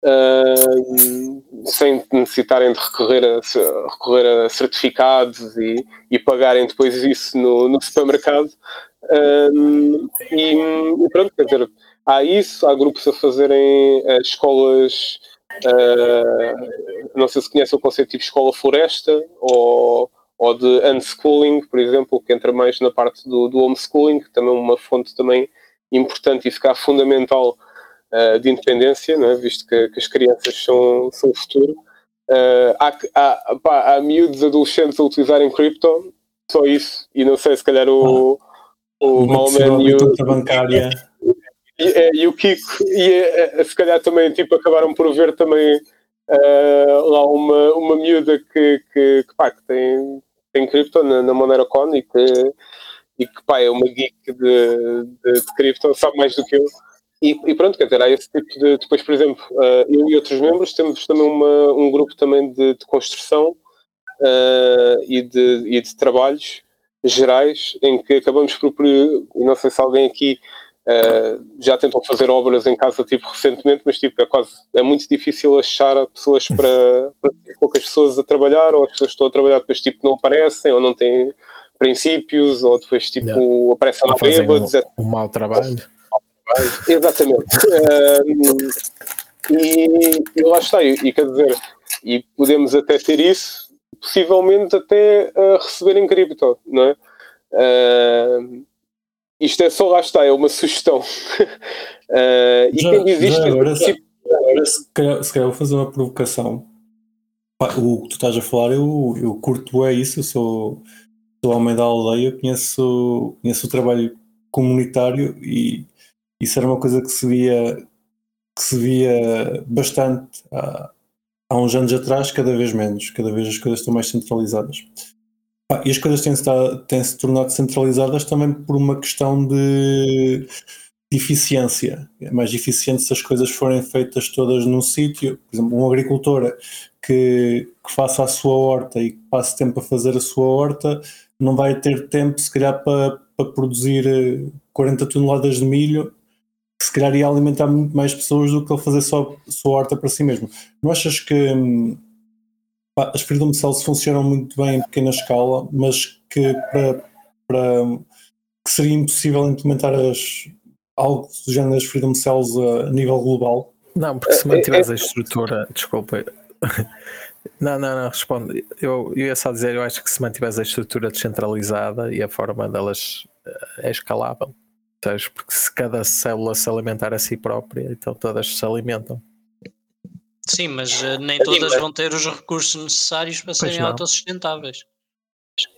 uh, sem necessitarem de recorrer a, recorrer a certificados e, e pagarem depois isso no, no supermercado. Uh, e, e, pronto, quer dizer, há isso, há grupos a fazerem uh, escolas. Uh, não sei se conhecem o conceito de escola floresta ou, ou de unschooling, por exemplo, que entra mais na parte do, do homeschooling, que também é uma fonte também importante e ficar fundamental uh, de independência, é? visto que, que, as crianças são, são o futuro. Uh, há, há, pá, há miúdos adolescentes a utilizarem cripto, só isso, e não sei, se calhar o, ah, o Malman e o. bancária. E, e, e, o Kiko, e se calhar também tipo, acabaram por ver também uh, lá uma, uma miúda que, que, que, pá, que tem, tem cripto na, na MoneroCon e que, e que pá, é uma geek de, de, de cripto, sabe mais do que eu. E, e, pronto, quer dizer, há esse tipo de. Depois, por exemplo, uh, eu e outros membros temos também uma, um grupo também de, de construção uh, e, de, e de trabalhos gerais em que acabamos por. Não sei se alguém aqui Uh, já tentam fazer obras em casa tipo recentemente, mas tipo é quase é muito difícil achar pessoas para, para poucas pessoas a trabalhar, ou as pessoas que estão a trabalhar depois tipo não aparecem ou não têm princípios, ou depois tipo yeah. aparecem lá bêbados. Um, um mau trabalho. Exatamente. uh, e, e, lá está, e, e, quer dizer, e podemos até ter isso, possivelmente até uh, receber em cripto, não é? Uh, isto é só lá está, é uma sugestão. uh, e já, quem diz isto. Agora, tipo... agora se, calhar, se calhar vou fazer uma provocação. O que tu estás a falar, eu, eu curto é isso, eu sou, sou homem da aldeia, conheço, conheço o trabalho comunitário e isso era uma coisa que se via, que se via bastante há, há uns anos atrás, cada vez menos, cada vez as coisas estão mais centralizadas. E as coisas têm-se têm -se tornado centralizadas também por uma questão de, de eficiência. É mais eficiente se as coisas forem feitas todas num sítio. Por exemplo, um agricultor que, que, faça a sua horta e que passe tempo a fazer a sua horta não vai ter tempo, se calhar, para, para produzir 40 toneladas de milho que se calhar ia alimentar muito mais pessoas do que ele fazer só a sua horta para si mesmo. Não achas que hum, as freedom cells funcionam muito bem em pequena escala, mas que para, para que seria impossível implementar as, algo do género das freedom cells a, a nível global? Não, porque se mantiveres a estrutura, desculpa. Não, não, não, responde. Eu, eu ia só dizer, eu acho que se mantiveres a estrutura descentralizada e a forma delas eh, é escalável. Porque se cada célula se alimentar a si própria, então todas se alimentam. Sim, mas uh, nem todas vão ter os recursos necessários para serem autossustentáveis.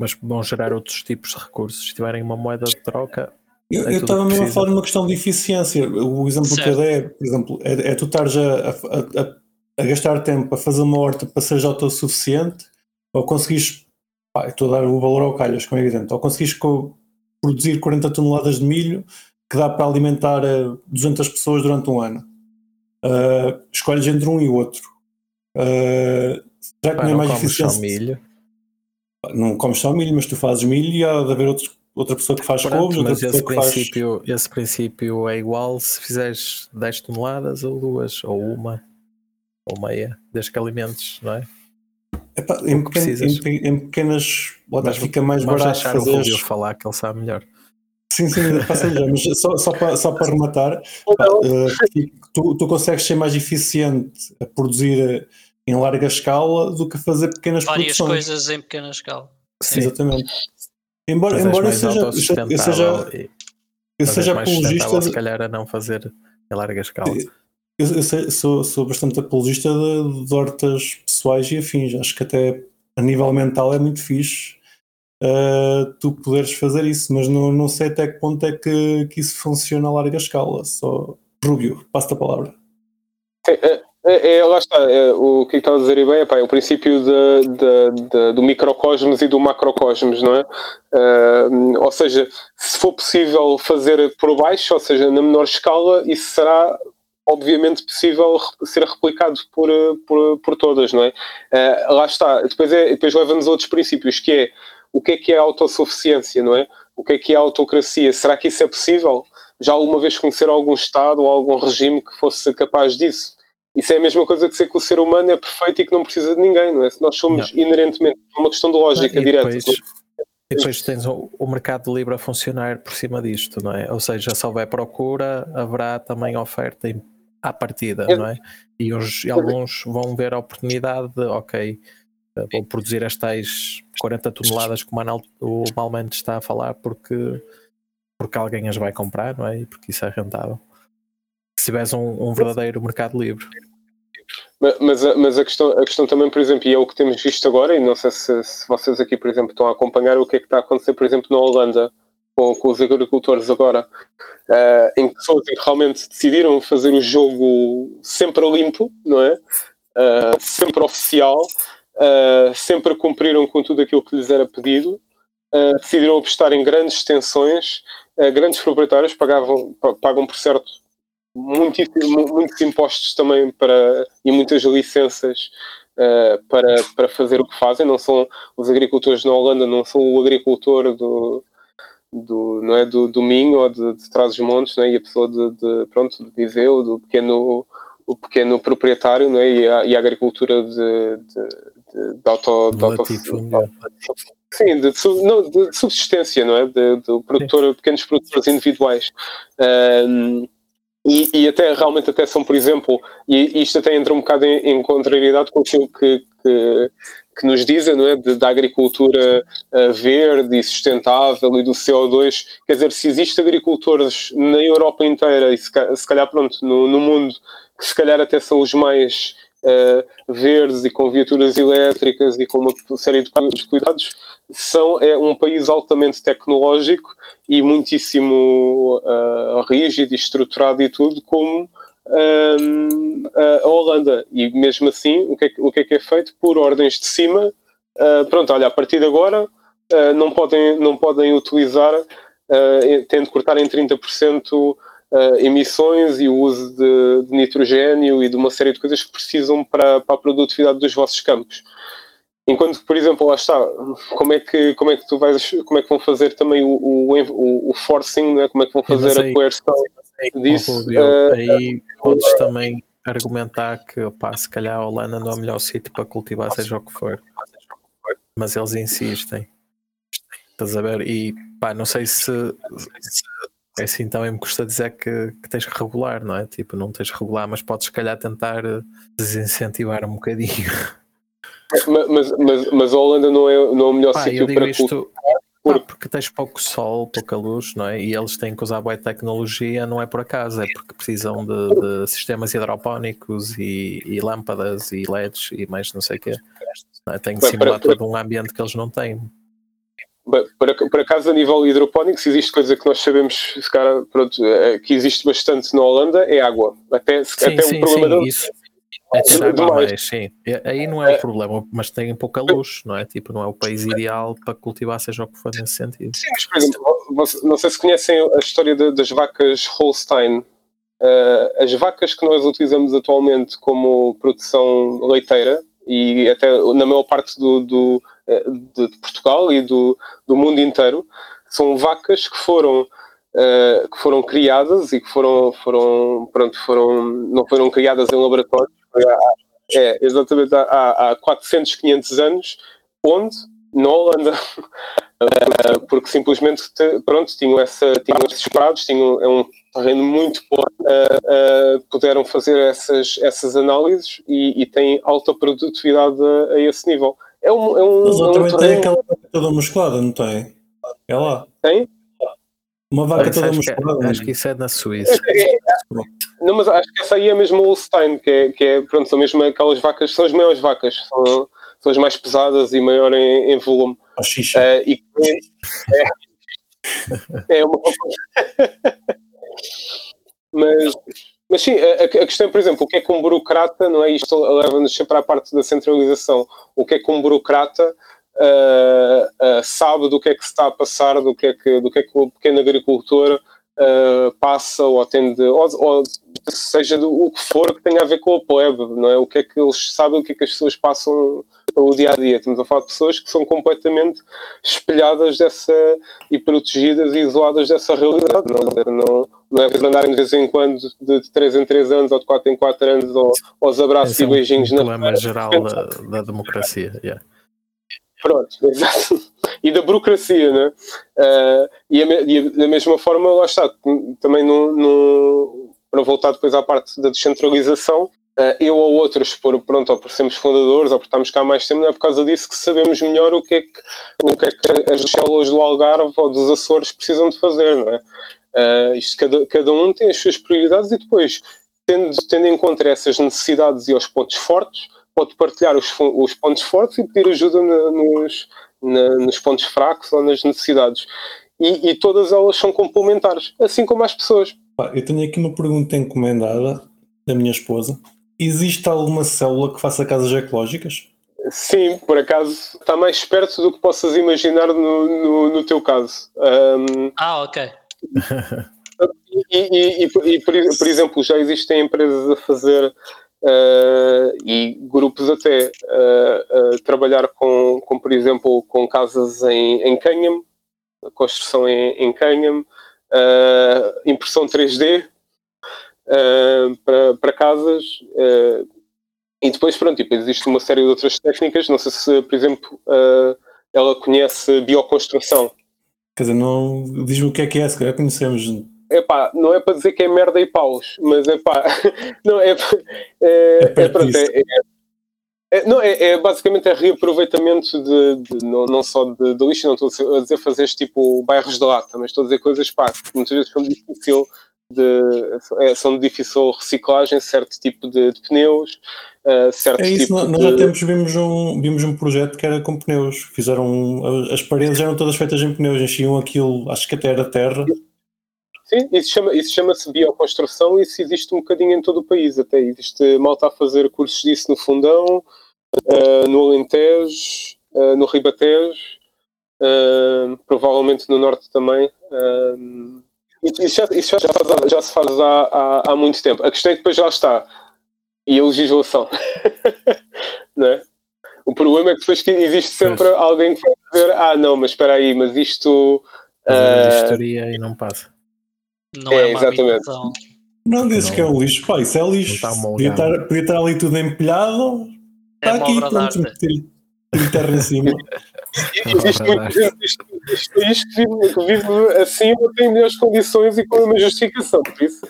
Mas vão gerar outros tipos de recursos. Se tiverem uma moeda de troca. Eu é estava mesmo a falar de uma questão de eficiência. O exemplo certo. que eu dei, é, por exemplo, é, é tu estares a, a, a, a, gastar tempo a fazer uma horta para seres autossuficiente, ou conseguires. Pá, estou a dar o valor ao calhas, como é evidente, ou conseguires produzir 40 toneladas de milho que dá para alimentar 200 eh, pessoas durante um ano. Uh, escolhes entre um e o outro. Uh, será que não é mais difícil? Só milho. Não comes só milho, mas tu fazes milho e há de haver outro, outra pessoa que faz couves. Mas esse princípio, faz... esse princípio é igual se fizeres 10 toneladas ou duas, ou uma, ou meia, desde que alimentes, não é? Epá, em, pequeno, em, em, pequenas. Mas, fica mais barato fazer. O falar que ele sabe melhor. Sim, sim, passa já, mas só, só, para, só para rematar, uh, tu, tu consegues ser mais eficiente a produzir em larga escala do que a fazer pequenas Várias produções. coisas em pequena escala. Sim. Exatamente. Embora, embora eu seja, eu seja, eu seja apologista. Se calhar a não fazer em larga escala. Eu, eu sou, sou bastante apologista de, de hortas pessoais e afins. Acho que até a nível mental é muito fixe uh, tu poderes fazer isso, mas não, não sei até que ponto é que, que isso funciona a larga escala. Só Rubio, passo-te a palavra. É, é, é, lá está, é, o que estava a dizer bem é, pá, o princípio de, de, de, do microcosmos e do macrocosmos, não é? Uh, ou seja, se for possível fazer por baixo, ou seja, na menor escala, isso será obviamente possível ser replicado por, por, por todas, não é? Uh, lá está, depois, é, depois leva-nos a outros princípios, que é o que é que é a autossuficiência, não é? O que é que é a autocracia? Será que isso é possível? Já alguma vez conhecer algum Estado ou algum regime que fosse capaz disso? Isso é a mesma coisa que dizer que o ser humano é perfeito e que não precisa de ninguém, não é? Nós somos não. inerentemente é uma questão de lógica e direta. Depois, e depois tens o, o, mercado livre a funcionar por cima disto, não é? Ou seja, se houver procura, haverá também oferta à partida, é. não é? E, os, e alguns vão ver a oportunidade de, ok, vou produzir as tais 40 toneladas que o Malmente está a falar porque, porque alguém as vai comprar, não é? E porque isso é rentável. Se tivesse um, um verdadeiro mercado livre. Mas, mas, a, mas a, questão, a questão também, por exemplo, e é o que temos visto agora, e não sei se, se vocês aqui, por exemplo, estão a acompanhar o que é que está a acontecer, por exemplo, na Holanda, com, com os agricultores agora, uh, em que pessoas que realmente decidiram fazer o jogo sempre limpo, não é? Uh, sempre oficial, uh, sempre cumpriram com tudo aquilo que lhes era pedido, uh, decidiram apostar em grandes extensões, uh, grandes proprietários pagavam, pagam por certo muitos, muitos impostos também para, e muitas licenças para, para fazer o que fazem. Não são os agricultores na Holanda, não são o agricultor do, do, não é, do, do Minho ou de, de Trás-os-Montes, é? e a pessoa de, de, pronto, de Viseu, do pequeno, o pequeno proprietário não é? e, a, e a agricultura de, de, de, auto, de auto, sim, de, não, de subsistência, não é? De, de produtor, pequenos produtores individuais. Um, e, e, até realmente até são, por exemplo, e isto até entra um bocado em, em contrariedade com aquilo que, que, que nos dizem, não é? De, da agricultura uh, verde e sustentável e do CO2. Quer dizer, se existe agricultores na Europa inteira e se, se calhar, pronto, no, no mundo, que se calhar até são os mais uh, verdes e com viaturas elétricas e com uma série de cuidados, são, é um país altamente tecnológico e muitíssimo uh, rígido e estruturado e tudo, como um, a Holanda. E mesmo assim, o que, é, o que é que é feito? Por ordens de cima, uh, pronto, olha, a partir de agora uh, não, podem, não podem utilizar, uh, tendo de cortar em 30% emissões e o uso de, de, nitrogênio e de uma série de coisas que precisam para, para a produtividade dos vossos campos. Enquanto, por exemplo, lá está, como é que, como é que tu vais, como é que vão fazer também o, o, o forcing, né? como é que vão fazer a coerção disso? Uh, aí podes também argumentar que, opá, se calhar a Holanda não é o melhor sítio para cultivar, seja o que for. Mas eles insistem. Estás a ver? E pá, não sei se, é assim também me custa dizer que, que, tens que regular, não é? Tipo, não tens que regular, mas podes se calhar tentar desincentivar um bocadinho. Mas, mas, mas a Holanda não é, não é o melhor Pá, sítio para isto, cultivar. Por... porque tens pouco sol, pouca luz, não é? E eles têm que usar boa tecnologia, não é por acaso, é porque precisam de, de sistemas hidropónicos e, e, lâmpadas e LEDs e mais não sei o quê. Não é? Tem que simular todo um ambiente que eles não têm. Para, por acaso, a nível hidropónico, se existe coisa que nós sabemos cara, pronto, é, que existe bastante na Holanda, é água. Até, sim, até sim, um problema sim, isso, é mais, sim. Aí não é, é o problema, mas tem pouca luz, não é? Tipo, não é o país ideal para cultivar, seja o que for nesse sentido. Sim, mas por exemplo, não sei se conhecem a história das vacas Holstein. Uh, as vacas que nós utilizamos atualmente como produção leiteira, e até na maior parte do, do eh, de, de, Portugal e do, do mundo inteiro, são vacas que foram Uh, que foram criadas e que foram, foram, pronto, foram, não foram criadas em laboratórios, é, exatamente há, há 400, 500 anos, onde? Na Holanda. Porque simplesmente, pronto, tinham, essa, tinham esses prados, tinham é um terreno muito bom, uh, puderam fazer essas, essas análises e, e têm alta produtividade a, a, esse nível. É um, é um, Mas é um também terreno... tem aquela toda musculada, não tem? É lá. Tem? Uma vaca toda acho musculada. Que, acho que isso é na Suíça. É, é, não, mas acho que essa aí é mesmo o Holstein, que é, que é pronto, são mesmo aquelas vacas, são as maiores vacas, são, são as mais pesadas e maior em, em volume. A xixa. Uh, e, é, é uma mas, mas sim, a, a, questão, por exemplo, o que é que um burocrata, não é? Isto leva-nos sempre à parte da centralização. O que é que um burocrata uh, uh, sabe do que é que se está a passar, do que é que, do que, é que o pequeno agricultor uh, passa ou atende, ou, ou, seja do, o que for que tenha a ver com a plebe, não é? O que é que eles sabem, o que é que as pessoas passam o dia a dia. Estamos a falar de pessoas que são completamente espelhadas dessa e protegidas e isoladas dessa realidade. Não, não, não é para andarem de vez em quando de, de 3 em 3 anos ou de 4 em 4 anos ou, aos abraços é e beijinhos um na problema geral da, da democracia. Yeah. Pronto, exato. E da burocracia, né? Uh, e, a, e da mesma forma, lá está, também no, no, para voltar depois à parte da descentralização, uh, eu ou outros, por, pronto, ou por sermos fundadores, ou por estarmos cá mais tempo, não é por causa disso que sabemos melhor o que é que, o que, é que as células do Algarve ou dos Açores precisam de fazer, não é? Uh, isto, cada, cada um tem as suas prioridades e depois, tendo, tendo em conta essas necessidades e os pontos fortes, pode partilhar os, os pontos fortes e pedir ajuda na, nos, na, nos pontos fracos ou nas necessidades. E, e, todas elas são complementares, assim como as pessoas. Eu tenho aqui uma pergunta encomendada da minha esposa. Existe alguma célula que faça casas ecológicas? Sim, por acaso está mais perto do que possas imaginar no, no, no teu caso. Um, ah, ok. e, e, e, por, por, exemplo, já existem empresas a fazer Uh, e grupos até uh, trabalhar com, com, por exemplo, com casas em, em construção em, em uh, impressão 3D uh, para, para casas. E depois, pronto, depois existe uma série de outras técnicas. Não sei se, por exemplo, ela conhece bioconstrução. Quer dizer, não diz-me o que é que é, se calhar conhecemos. Epá, não é para dizer que é merda e paus, mas epá, não é, é, é, é, é, é é, não, é, é, basicamente é reaproveitamento de, de não, não, só de, de, lixo, não estou a dizer fazer tipo bairros de lata, mas estou a dizer coisas pá, que muitas vezes são difícil de, é, são de difícil reciclagem, certo tipo de, de pneus, uh, certo é isso, tipo nós, já temos, vimos um, vimos um projeto que era com pneus, fizeram, as paredes eram todas feitas em pneus, enchiam aquilo, acho que até era terra. Sim, isso chama-se chama bioconstrução e isso existe um bocadinho em todo o país, até existe malta a fazer cursos disso no fundão, uh, no Alentejo, uh, no Ribatejo, uh, provavelmente no Norte também. isso, já, isso já, faz, já, se faz há, há, há, muito tempo. A questão é que depois já está. E a legislação. não é? O problema é que depois que existe sempre alguém que vai dizer ah não, mas espera aí, mas isto... Uh... e não passa. Não é, é exatamente. Não dizes que é um lixo, pá, isso é lixo. Podia estar, podia estar ali tudo empilhado, é Está aqui, pronto, tem terra em cima. Este país que vive, vive assim não tem melhores condições e com uma justificação, por isso.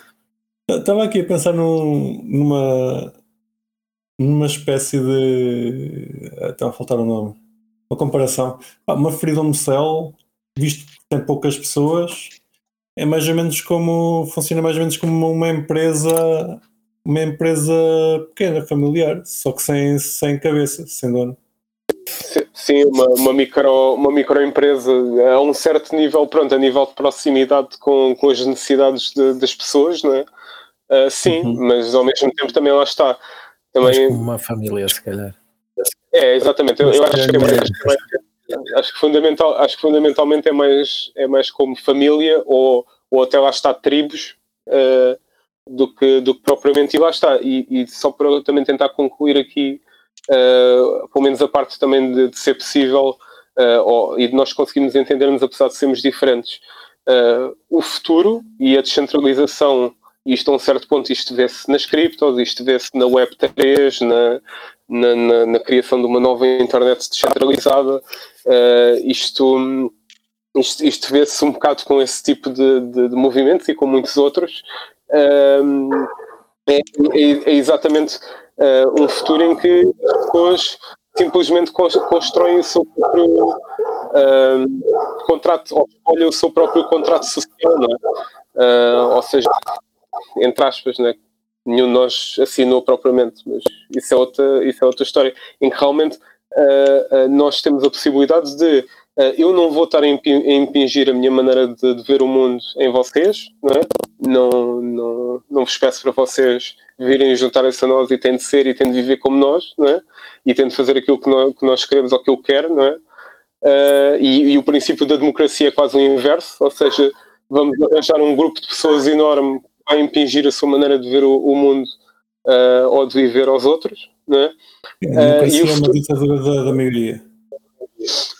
Estava aqui a pensar num, numa, numa espécie de. Está a faltar o um nome. Uma comparação. uma Freedom Cell, visto que tem poucas pessoas, é mais ou menos como. funciona mais ou menos como uma empresa uma empresa pequena, familiar, só que sem, sem cabeça, sem dono. Sim, uma, uma, micro, uma microempresa a um certo nível, pronto, a nível de proximidade com, com as necessidades de, das pessoas, não é? Uh, sim, uhum. mas ao mesmo tempo também lá está. Também... uma família, se calhar. É, exatamente. Eu, eu acho que é mais, acho que, fundamental, acho que fundamentalmente é mais, é mais como família ou, ou até lá está tribos. Uh, do que, do que propriamente, e lá está. E, e só para também tentar concluir aqui, uh, pelo menos a parte também de, de ser possível uh, ou, e de nós conseguirmos entendermos, apesar de sermos diferentes, o futuro e a descentralização. Isto a um certo ponto, isto vê-se nas criptos, isto vê-se na Web3, na, na, na, na, criação de uma nova internet descentralizada. isto, isto, isto vê-se um bocado com esse tipo de, de, de movimentos e com muitos outros é, é, é, exatamente uh, um futuro em que pessoas simplesmente constroem o seu próprio uh, contrato, ou escolhem o seu próprio contrato social, não é? Uh, ou seja, entre aspas, né? nenhum de nós assinou propriamente, mas isso é outra, isso é outra história, em que realmente uh, nós temos a possibilidade de Uh, eu não vou estar a impingir a minha maneira de, de, ver o mundo em vocês, não é? Não, não, não vos peço para vocês virem juntar-se a nós e têm de ser e têm de viver como nós, não é? E têm de fazer aquilo que nós, que nós queremos ou que eu quero, não é? Uh, e, e, o princípio da democracia é quase o inverso, ou seja, vamos arranjar um grupo de pessoas enorme a impingir a sua maneira de ver o, o mundo uh, ou de viver aos outros, não é? A democracia uh, é uma ditadura da, da maioria.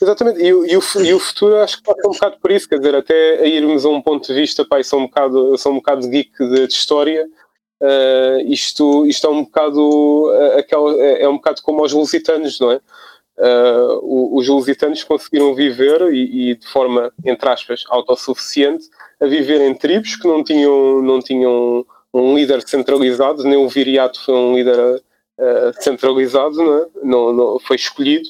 Exatamente, e, e, o, e o futuro acho que passa um bocado por isso, quer dizer, até a irmos a um ponto de vista, eu sou um bocado, sou um bocado geek de, de história, uh, isto, isto é um bocado uh, aquela, é, é, um bocado como os lusitanos, não é? Uh, os lusitanos conseguiram viver e, e, de forma, entre aspas, autossuficiente, a viver em tribos que não tinham, não tinham um líder centralizado, nem o viriato foi um líder centralizado, não, é? não, não foi escolhido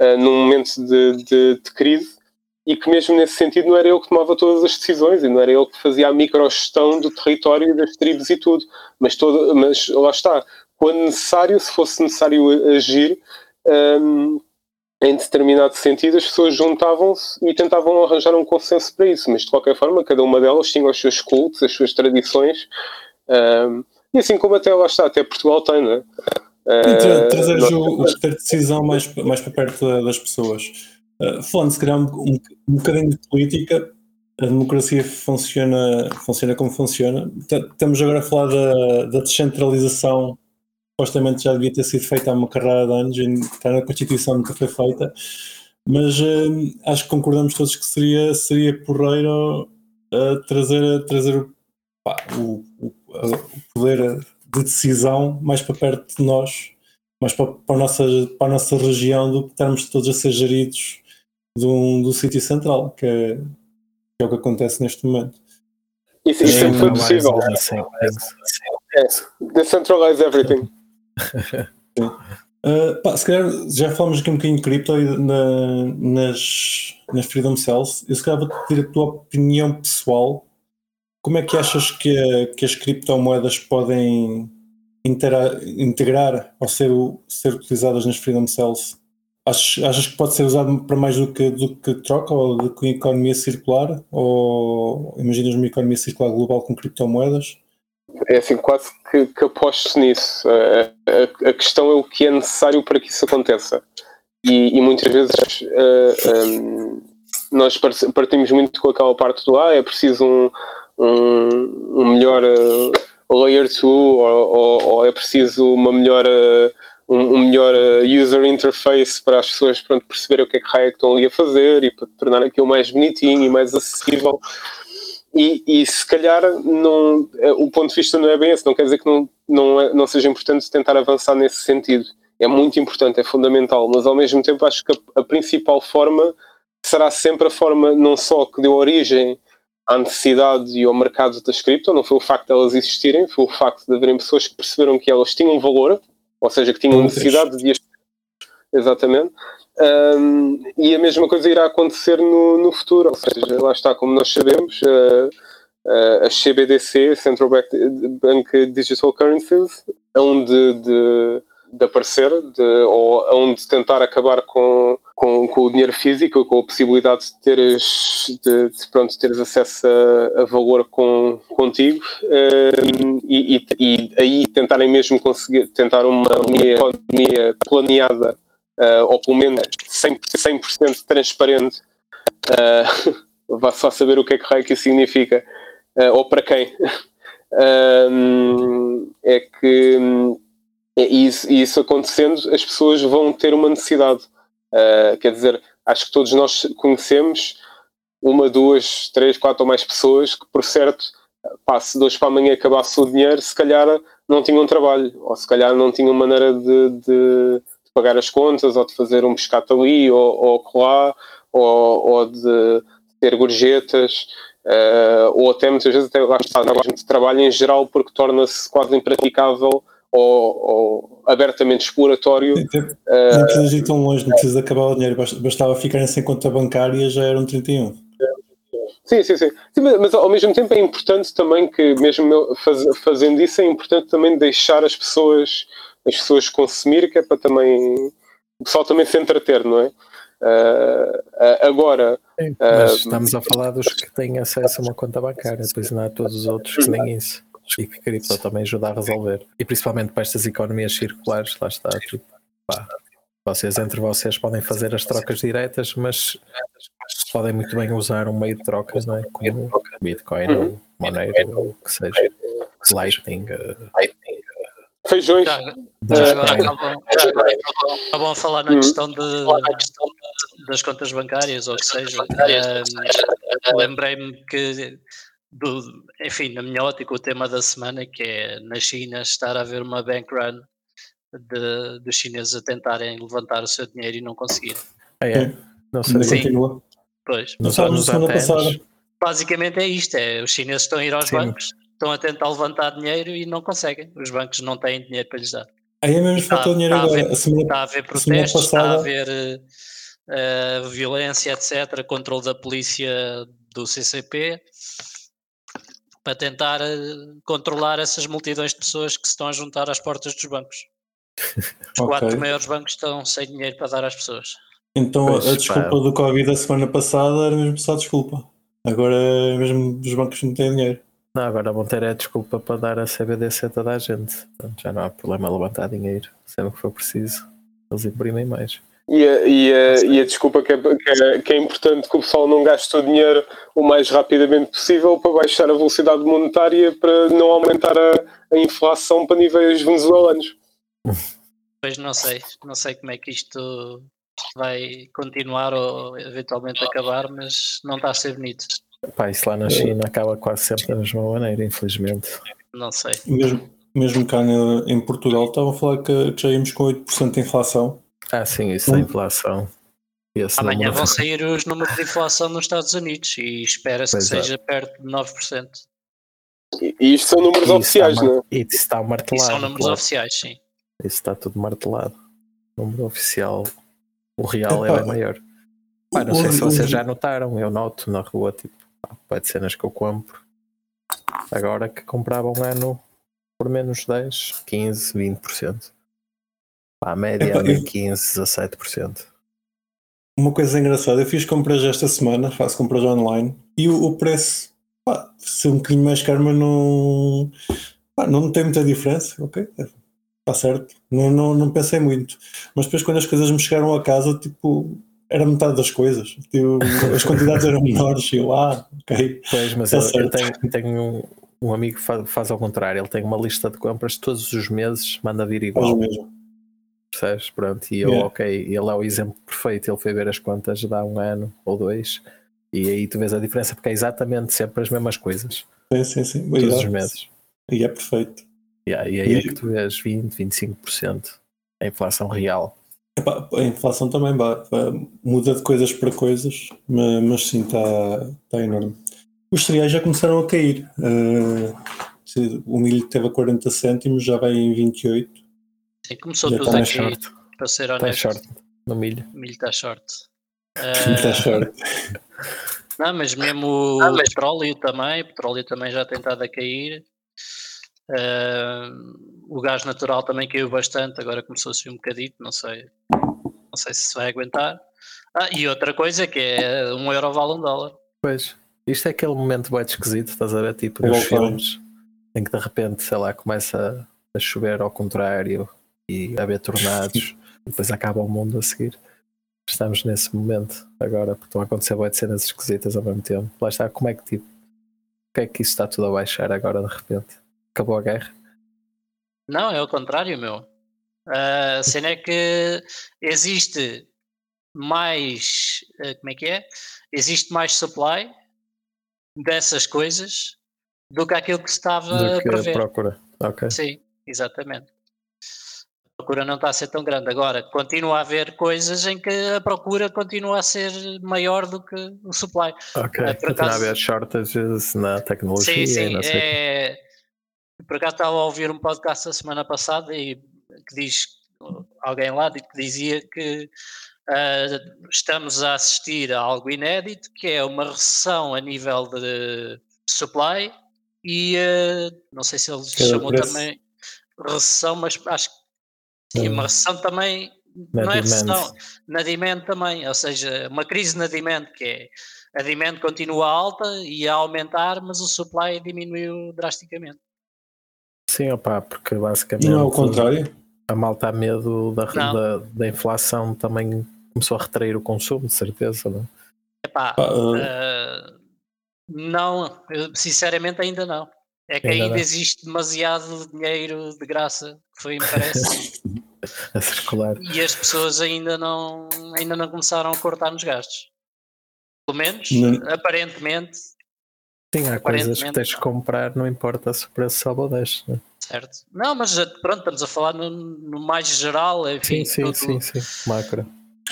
uh, num momento de, de, de, crise e que mesmo nesse sentido não era ele que tomava todas as decisões e não era ele que fazia a microgestão do território e das tribos e tudo, mas, todo, mas lá está, quando necessário, se fosse necessário agir um, em determinado sentido, as pessoas juntavam-se e tentavam arranjar um consenso para isso, mas de qualquer forma, cada uma delas tinha os seus cultos, as suas tradições, um, e assim como até lá está, até Portugal tem, não é? Uh, trazeres o, o poder de decisão mais, mais para perto das pessoas. Uh, falando, se calhar, um, um, um bocadinho de política, a democracia funciona, funciona como funciona. Estamos agora a falar da, da descentralização, supostamente já devia ter sido feita há uma carreira de anos, e está na Constituição, nunca foi feita. Mas uh, acho que concordamos todos que seria, seria porreiro uh, trazer, trazer pá, o, o, o, poder de decisão mais para perto de nós, mais para, para, a, nossa, para a nossa região, do que estarmos todos a ser geridos do, do sítio central, que é, que é o que acontece neste momento. Isso, isso sempre foi possível. É, decentralize everything. Uh, pá, se calhar já falamos aqui um bocadinho de cripto na, nas, nas Freedom Cells. Eu se calhar vou pedir a tua opinião pessoal. Como é que achas que, que as criptomoedas podem intera, integrar ou ser, ser utilizadas nas Freedom Cells? Achas, achas que pode ser usado para mais do que, do que troca ou do que economia circular? Ou imaginas uma economia circular global com criptomoedas? É assim, quase que, que aposto nisso. A, a, a, questão é o que é necessário para que isso aconteça. E, e muitas vezes uh, eh, um, ehm, nós partimos muito com aquela parte do ah, é preciso um, um, um melhor uh, layer 2 ou, ou, ou, é preciso uma melhor, uh, um, melhor user interface para as pessoas pronto, perceberem o que é que é que estão ali a fazer e para tornar aquilo mais bonitinho e mais acessível. E, e, se calhar não, é, o ponto de vista não é bem esse, não quer dizer que não, não, é, não seja importante tentar avançar nesse sentido. É muito importante, é fundamental, mas ao mesmo tempo acho que a, a principal forma será sempre a forma não só que deu origem à necessidade e ao mercado das cripto, não foi o facto de elas existirem, foi o facto de haverem pessoas que perceberam que elas tinham valor, ou seja, que tinham necessidade de as Exatamente. Um, e a mesma coisa irá acontecer no, no futuro, ou seja, lá está, como nós sabemos, a CBDC, Central Bank Digital Currencies, hão de, de, aparecer, de, ou hão de tentar acabar com, com, com, o dinheiro físico, com a possibilidade de teres, de, de pronto, teres acesso a, a valor com, contigo um, e, e, e, aí tentarem mesmo conseguir, tentar uma economia planeada uh, ou pelo menos 100%, 100 transparente, uh, vá só saber o que é que isso significa, uh, ou para quem. é que é isso, isso acontecendo, as pessoas vão ter uma necessidade. Quer dizer, acho que todos nós conhecemos uma, duas, três, quatro ou mais pessoas que, por certo, passe de hoje para amanhã acabasse o dinheiro, se calhar não tinham trabalho, ou se calhar não tinham maneira de, de, de pagar as contas, ou de fazer um pescado ali, ou, ou colar, ou, ou de ter gorjetas, uh, ou até muitas vezes até lá está, de trabalho em geral, porque torna-se quase impraticável ou, ou abertamente exploratório. Não, não precisas ir tão longe, não precisas acabar o dinheiro, bastava ficarem sem conta bancária já eram 31. Sim, sim, sim, sim. mas ao mesmo tempo é importante também que, mesmo faz, fazendo isso, é importante também deixar as pessoas as pessoas consumir, que é para também o pessoal também se entreter, não é? Uh, agora. Sim, mas uh, estamos a falar dos que têm acesso a uma conta bancária, depois não há todos os outros que nem isso. E que cripto também ajuda a resolver. E principalmente para estas economias circulares, lá está. Tipo, pá, vocês entre vocês podem fazer as trocas diretas, mas podem muito bem usar um meio de trocas, não é? Como Bitcoin ou uhum. Monero o que seja. Lightning. Uh, Feijões. Já, já, a falar na questão, de, das contas bancárias ou o que seja. Um, Lembrei-me que, do, enfim, na minha ótica, o tema da semana que é na China estar a haver uma bank run de, dos chineses a tentarem levantar o seu dinheiro e não conseguir. Ah, é? Não sei. Sim. Continua. Pois. Não só semana passada. Basicamente é isto: é, os chineses estão a ir aos Sim. bancos estão a tentar levantar dinheiro e não conseguem. Os bancos não têm dinheiro para lhes dar. Aí é mesmo faltou dinheiro está agora. A haver, semana, está a haver protestos, está a haver uh, violência, etc. Controle da polícia do CCP para tentar uh, controlar essas multidões de pessoas que se estão a juntar às portas dos bancos. Os okay. quatro maiores bancos estão sem dinheiro para dar às pessoas. Então pois, a desculpa pá. do Covid da semana passada era mesmo só desculpa. Agora é mesmo os bancos não têm dinheiro. Não, agora vão ter a desculpa para dar a CBDC a toda a gente. Portanto, já não há problema levantar dinheiro, sempre que for preciso. Eles imprimem mais. E a, e a, e a desculpa que é, que, é, que é, importante que o pessoal não gaste o dinheiro o mais rapidamente possível para baixar a velocidade monetária para não aumentar a, a inflação para níveis venezuelanos. Pois não sei, não sei como é que isto vai continuar ou eventualmente acabar, mas não está a ser bonito. Pá, isso lá na China acaba quase sempre da mesma maneira, infelizmente. Não sei. Mesmo, mesmo cá em Portugal, estava a falar que já íamos com 8% de inflação. Ah, sim, isso é inflação. Esse Amanhã número... vão sair os números de inflação nos Estados Unidos e espera-se que seja perto de 9%. E, e isto são números isso oficiais, está, não é? Isso está martelado. Isso são números claro. oficiais, sim. Isso está tudo martelado. Número oficial, o real é maior. Pá, não sei se vocês já notaram, eu noto na rua, tipo, pode cenas que eu compro. Agora que comprava um ano por menos 10, 15, 20%. A média é de 15, 17%. Uma coisa engraçada, eu fiz compras esta semana, faço compras online e o, o preço pá, ser um bocadinho mais caro, mas não, pá, não tem muita diferença, ok? Está certo, não, não, não pensei muito. Mas depois quando as coisas me chegaram a casa, tipo, era metade das coisas. Tipo, as quantidades eram menores e eu, ah, ok. Pois, mas eu, eu, tenho, tenho um, um, amigo que faz, faz, ao contrário, ele tem uma lista de compras todos os meses, manda vir igual. Percebes? Pronto, e eu, yeah. ok, ele é o exemplo perfeito. Ele foi ver as contas de há um ano ou dois, e aí tu vês a diferença, porque é exatamente sempre as mesmas coisas. Sim, sim, sim. Todos os meses. E é perfeito. Yeah, e aí e... é que tu vês 20, 25% a inflação real. Epá, a inflação também muda de coisas para coisas, mas, mas sim, está tá enorme. Os cereais já começaram a cair. Uh, o milho teve a 40 cêntimos, já vai em 28. Sim, começou Já tudo aqui, short. para ser tá honesto. Está short no milho. O milho está short. Está uh, short. Não, mas mesmo o ah, mas... petróleo também, o petróleo também já tem estado a cair. Uh, o gás natural também caiu bastante, agora começou a subir um bocadito, não sei, não sei se se vai aguentar. Ah, e outra coisa que é um euro vale um dólar. Pois, isto é aquele momento bem esquisito, estás a ver? Tipo nos filmes, em que de repente, sei lá, começa a chover ao contrário, e haver tornados, depois acaba o mundo a seguir. Estamos nesse momento agora, porque estão a acontecer boas cenas esquisitas ao mesmo tempo. Lá está, como é que tipo, o que é que isso está tudo a baixar agora de repente? Acabou a guerra? Não, é o contrário, meu. A cena é que existe mais. Eh, como é que é? Existe mais supply dessas coisas do que aquilo que se estava do que a. A procura. Okay. Sim, exatamente procura não está a ser tão grande. Agora, continua a haver coisas em que a procura continua a ser maior do que o supply. Ok, uh, continua a haver shortages na tecnologia. Sim, sim. É, por acaso estava a ouvir um podcast a semana passada e que diz alguém lá que dizia que uh, estamos a assistir a algo inédito, que é uma recessão a nível de supply e uh, não sei se ele chamou também recessão, mas acho que e uma recessão também na não é recessão, na demand também, ou seja, uma crise na demand, que é a demand continua alta e a aumentar, mas o supply diminuiu drasticamente. Sim, opa, porque basicamente não é o contrário. A malta a medo da, da, da, inflação também começou a retrair o consumo, de certeza, não é? Epá, uh, uh, não, sinceramente ainda não. É que ainda, ainda existe demasiado dinheiro de graça que foi impresso a circular. E as pessoas ainda não, ainda não começaram a cortar nos gastos. Pelo menos, não. aparentemente. Sim, há coisas que tens de comprar, não importa se o preço sobe ou desce. Né? Certo. Não, mas pronto, estamos a falar no, no mais geral. Enfim, sim, sim, tudo... sim, sim, macro.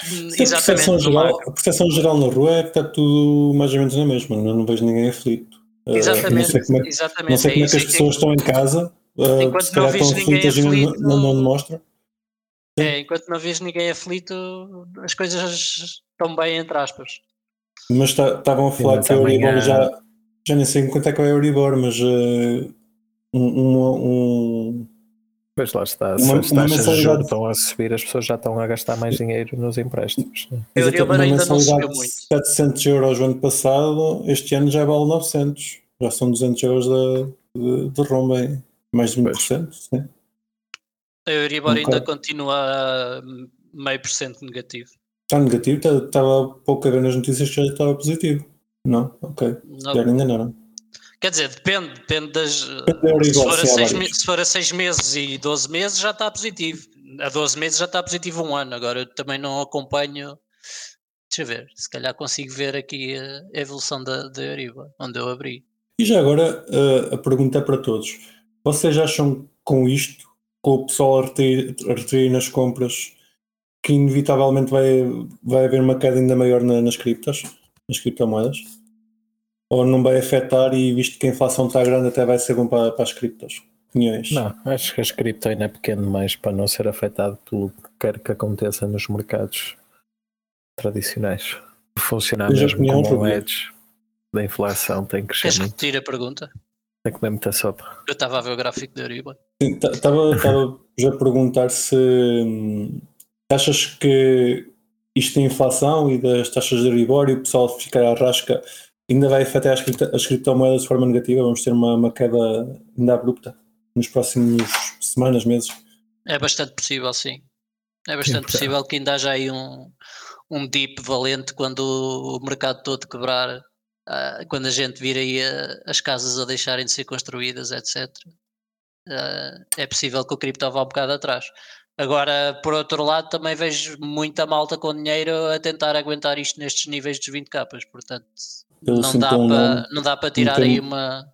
Sim, a, percepção geral, a percepção geral na rua é que está tudo mais ou menos na mesma, não, não vejo ninguém aflito. Exatamente, uh, não sei como é, exatamente. Não sei como é, é que as pessoas estão em casa, uh, enquanto se calhar estão aflitas e não, não, não demonstram. É, enquanto não vês ninguém aflito, as coisas estão bem, entre aspas. Mas estavam tá, a falar que a Euribor já, já nem sei quanto é que é a Euribor, mas uh, um, um, Pois lá está, se uma, as taxas de juros estão a subir, as pessoas já estão a gastar mais dinheiro nos empréstimos. Né? A Euribor ainda não subiu muito. 700 euros o ano passado, este ano já vale 900. Já são 200 euros de, de, de rombo, mais de 20%. Sim. A Euribor um ainda continua meio por cento negativo. Está negativo? Tá, estava pouco a ver nas notícias que já estava positivo. Não? Ok. Não. Já enganaram. Quer dizer, depende, depende das. Depende Euribor, se, for a seis, se for a 6 meses e 12 meses já está positivo. a 12 meses já está positivo um ano. Agora eu também não acompanho. Deixa eu ver, se calhar consigo ver aqui a evolução da, da Euriba, onde eu abri. E já agora a, a pergunta é para todos: vocês acham com isto, com o pessoal a retrair nas compras, que inevitavelmente vai, vai haver uma queda ainda maior na, nas criptas, nas criptomoedas? Ou não vai afetar e visto que a inflação está grande até vai ser bom para, para as criptas? Opiniões? Não, acho que as cripto ainda é pequeno demais para não ser afetado pelo que quer que aconteça nos mercados tradicionais. Funcionar mesmo como um edge da inflação tem que crescer Queres repetir a pergunta? Tem que comer muita sopa. Eu estava a ver o gráfico da Euriba. Estava já a perguntar se hum, achas que isto da inflação e das taxas de Euribor e o pessoal ficar à rasca ainda vai afetar as, cripto, as criptomoedas de forma negativa? Vamos ter uma, uma queda ainda abrupta nos próximos semanas, meses? É bastante possível, sim. É bastante sim, possível que ainda haja aí um, um dip valente quando o mercado todo quebrar, uh, quando a gente vir aí a, as casas a deixarem de ser construídas, etc. Uh, ah, é possível que o cripto vá um bocado atrás. Agora, por outro lado, também vejo muita malta com dinheiro a tentar aguentar isto nestes níveis dos 20 capas, portanto não dá, para, não dá para tirar aí uma.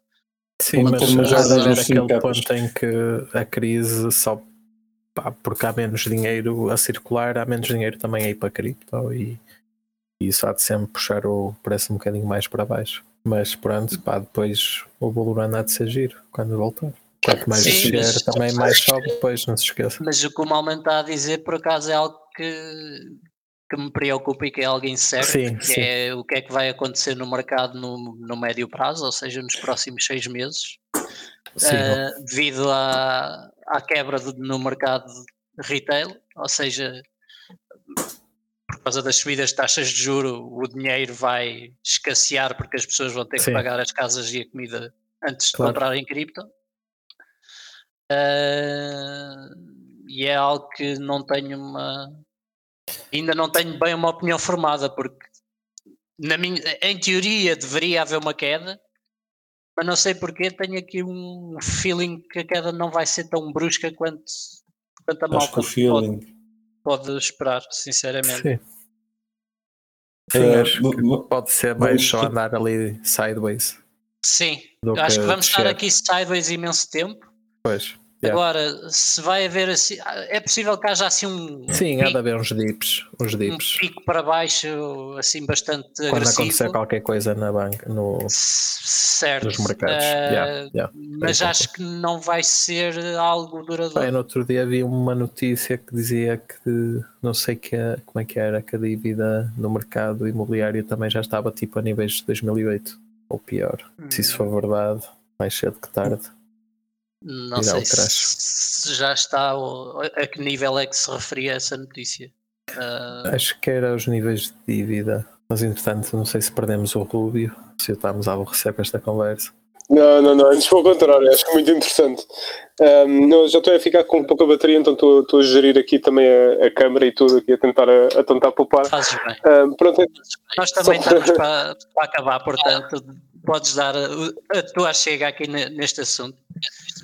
Sim, uma mas já deve haver aquele capas. ponto em que a crise só pá, porque há menos dinheiro a circular, há menos dinheiro também aí para cripto e, e isso há de sempre puxar o preço um bocadinho mais para baixo. Mas pronto, pá, depois o Bolurano há de ser giro quando voltar. Quanto mais Sim, chegar, mas, também mais sobe depois, não se esqueça. Mas o que o Malman está a dizer, por acaso, é algo que, que me preocupa e que é algo incerto, sim, que sim. é o que é que vai acontecer no mercado no, no médio prazo, ou seja, nos próximos seis meses, uh, devido à, à quebra de, no mercado retail, ou seja, por causa das subidas de taxas de juro, o dinheiro vai escassear porque as pessoas vão ter que pagar as casas e a comida antes de claro. comprarem cripto. Uh, e é algo que não tenho uma. Ainda não tenho bem uma opinião formada, porque na minha, em teoria deveria haver uma queda, mas não sei porque tenho aqui um feeling que a queda não vai ser tão brusca quanto, quanto a malta pode, pode, esperar, sinceramente. Sim. Sim, uh, acho que pode ser mais só andar ali sideways. Sim, acho que vamos estar aqui sideways imenso tempo. Pois. Yeah. Agora, se vai haver assim, é possível que haja assim um. Sim, pico, há de haver uns dips, uns dips. Um pico para baixo, assim, bastante Quando agressivo. Acontecer qualquer coisa na banca, no, certo. nos mercados. Uh, yeah, yeah. Mas acho que não vai ser algo duradouro. Bem, no outro dia vi uma notícia que dizia que não sei que, como é que era, que a dívida no mercado imobiliário também já estava tipo a níveis de 2008, ou pior. Hum. Se isso for verdade, mais cedo que tarde. Não sei se, já está ou a que nível é que se referia essa notícia. Uh... Acho que era os níveis de dívida, mas entretanto não sei se perdemos o Rubio, se estamos a aborrecer com esta conversa. Não, não, não, antes pelo contrário, acho que é muito interessante. Um, não, já estou a ficar com pouca bateria, então estou, estou a gerir aqui também a, a câmera e tudo aqui a tentar, a, a tentar poupar. Fazes bem. Um, pronto, é Nós também estamos para, para acabar, portanto, podes dar a, a tua chega aqui neste assunto.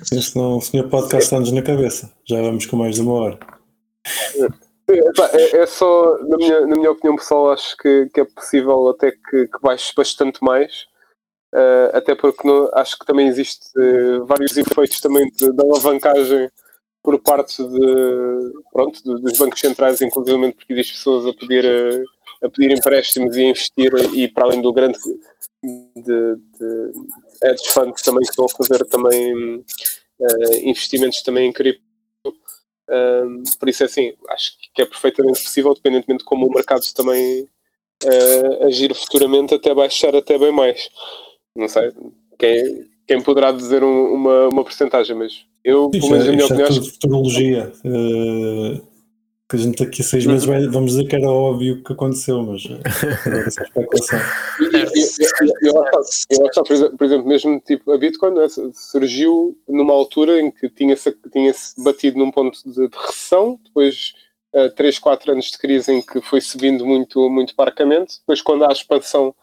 Sim, senão o senhor podcast está-nos na cabeça. Já vamos com mais de uma hora. É, é, só, na minha, na minha opinião pessoal, acho que, que é possível até que, que baixe bastante mais. Uh, até porque acho que também existe uh, vários efeitos também de, de alavancagem por parte de, pronto, de, dos bancos centrais, inclusive porque existe pessoas a pedir, a, a pedir empréstimos e a investir, e para além do grande de, de hedge funds também que estão a fazer também uh, investimentos também em cripto. Uh, por isso é assim, acho que é perfeitamente possível, dependentemente de como o mercado também uh, agir futuramente, até baixar até bem mais. Não sei quem, quem poderá dizer um, uma, uma porcentagem, mas eu, pelo menos, a minha opinião. É futurologia. Uh, que a gente daqui a seis meses vai, vamos dizer que era óbvio o que aconteceu, mas essa especulação. Eu acho que, por exemplo, mesmo tipo, a Bitcoin né, surgiu numa altura em que tinha-se tinha -se batido num ponto de, de recessão, depois uh, 3, 4 anos de crise em que foi subindo muito, muito parcamente, depois quando há a expansão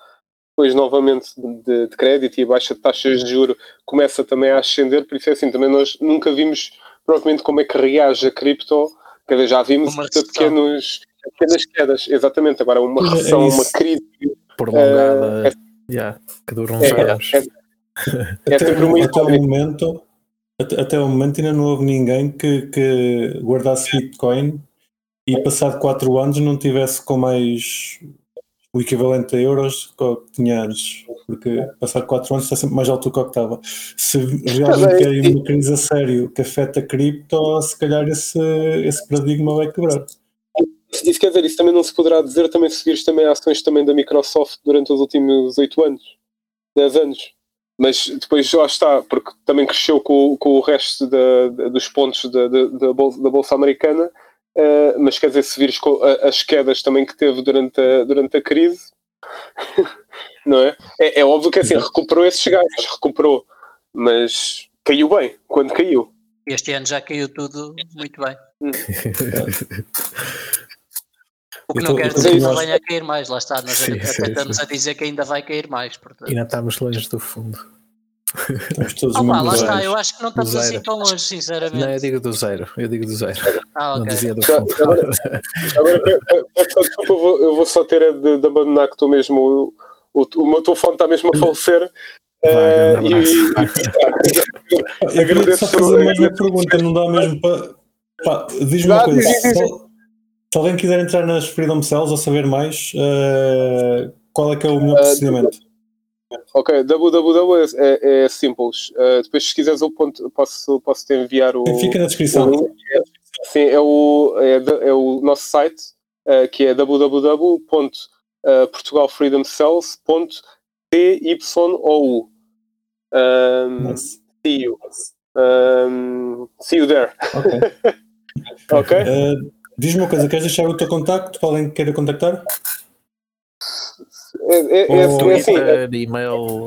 depois novamente de, de crédito e a baixa de taxas de juro começa também a ascender, por isso é assim, também nós nunca vimos propriamente como é que reage a cripto Quer dizer, já vimos pequenos, pequenas quedas, exatamente. Agora, uma é recessão, é uma crise prolongada, uh, é, yeah, que dura uns é, anos. É, é, até, até o momento, até, até o momento ainda não houve ninguém que, que guardasse Bitcoin e passado 4 anos não tivesse com mais o equivalente a euros que tinha antes, porque passado 4 anos está sempre mais alto do que o que estava. Se realmente querem uma crise a sério que afeta a cripto, se calhar esse, esse paradigma vai quebrar. Isso quer dizer, isso também não se poderá dizer também se seguires também ações também da Microsoft durante os últimos 8 anos, 10 anos. Mas depois já está, porque também cresceu com, com o resto da, dos pontos da, da, da, bolsa, da Bolsa Americana Uh, mas quer dizer, se vires as quedas também que teve durante a, durante a crise, não é? é? é? óbvio que assim, recuperou esses gajos, recuperou, mas caiu bem quando caiu. Este ano já caiu tudo muito bem. O que não quer dizer que não venha a cair mais, lá está, nós sim, sim, estamos sim. a dizer que ainda vai cair mais. Portanto. Ainda estamos longe do fundo. Estamos todos oh, pá, lá está, eu acho que não estamos assim tão longe, sinceramente. Não, eu digo do zero, eu digo do zero. Ah, okay. Não dizia do fundo. Agora, agora eu, vou, eu vou só ter de, de abandonar que estou mesmo. O, o, meu telefone está mesmo a falecer. Vai, uh, e, eu queria só fazer mais uma pergunta, não dá mesmo para. Diz-me uma coisa. Se, se alguém quiser entrar nas Freedom Cells ou saber mais, uh, qual é que é o melhor procedimento? Ok, www é, é, é simples. Uh, depois, se quiseres, eu posso, posso te enviar o. Fica na descrição. O, sim, é o, é, é o nosso site, uh, que é www.portugalfreedomcells.tyon.ou. Um, nice. See you. Um, see you there. Ok. okay? Uh, Diz-me uma coisa, queres deixar o teu contacto para alguém que queira contactar? É, é, é, é assim, é, e-mail.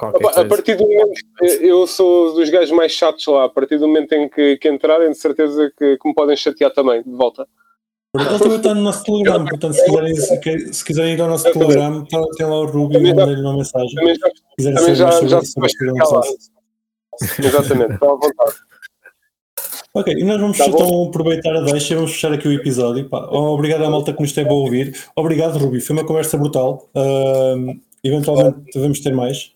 A, a, partir do momento eu sou dos gajos mais chatos lá, a partir do momento em que, que entrarem, de certeza que, que me podem chatear também, de volta. Ele também está no nosso Telegram, portanto, se quiserem, se, se quiserem ir ao nosso Telegram, tá, tem lá o Ruby e mandem-lhe uma mensagem. Também já, também já, já, Exatamente, está à vontade. Ok, e nós vamos tá então aproveitar a deixa e vamos fechar aqui o episódio. Pá, obrigado à malta que nos esteve a ouvir. Obrigado, Rubi. Foi uma conversa brutal. Uh, eventualmente devemos ter mais.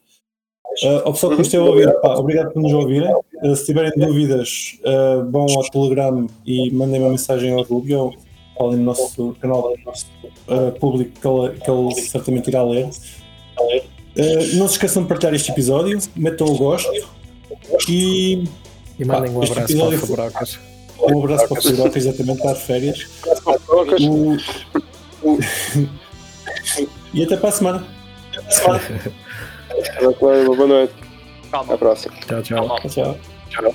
Uh, ao pessoal que nos esteve a ouvir, pá, obrigado por nos ouvirem. Uh, se tiverem dúvidas, uh, vão ao Telegram e mandem uma mensagem ao Rubi ou falem no nosso canal uh, público que ele, que ele certamente irá ler. Uh, não se esqueçam de partilhar este episódio, metam o gosto e e mandem um abraço para o Fubrocas. Um abraço para o Fubrocas, exatamente, para as férias. O... e até para a semana. Boa noite. Até a próxima. Tchau, tchau. tchau. tchau.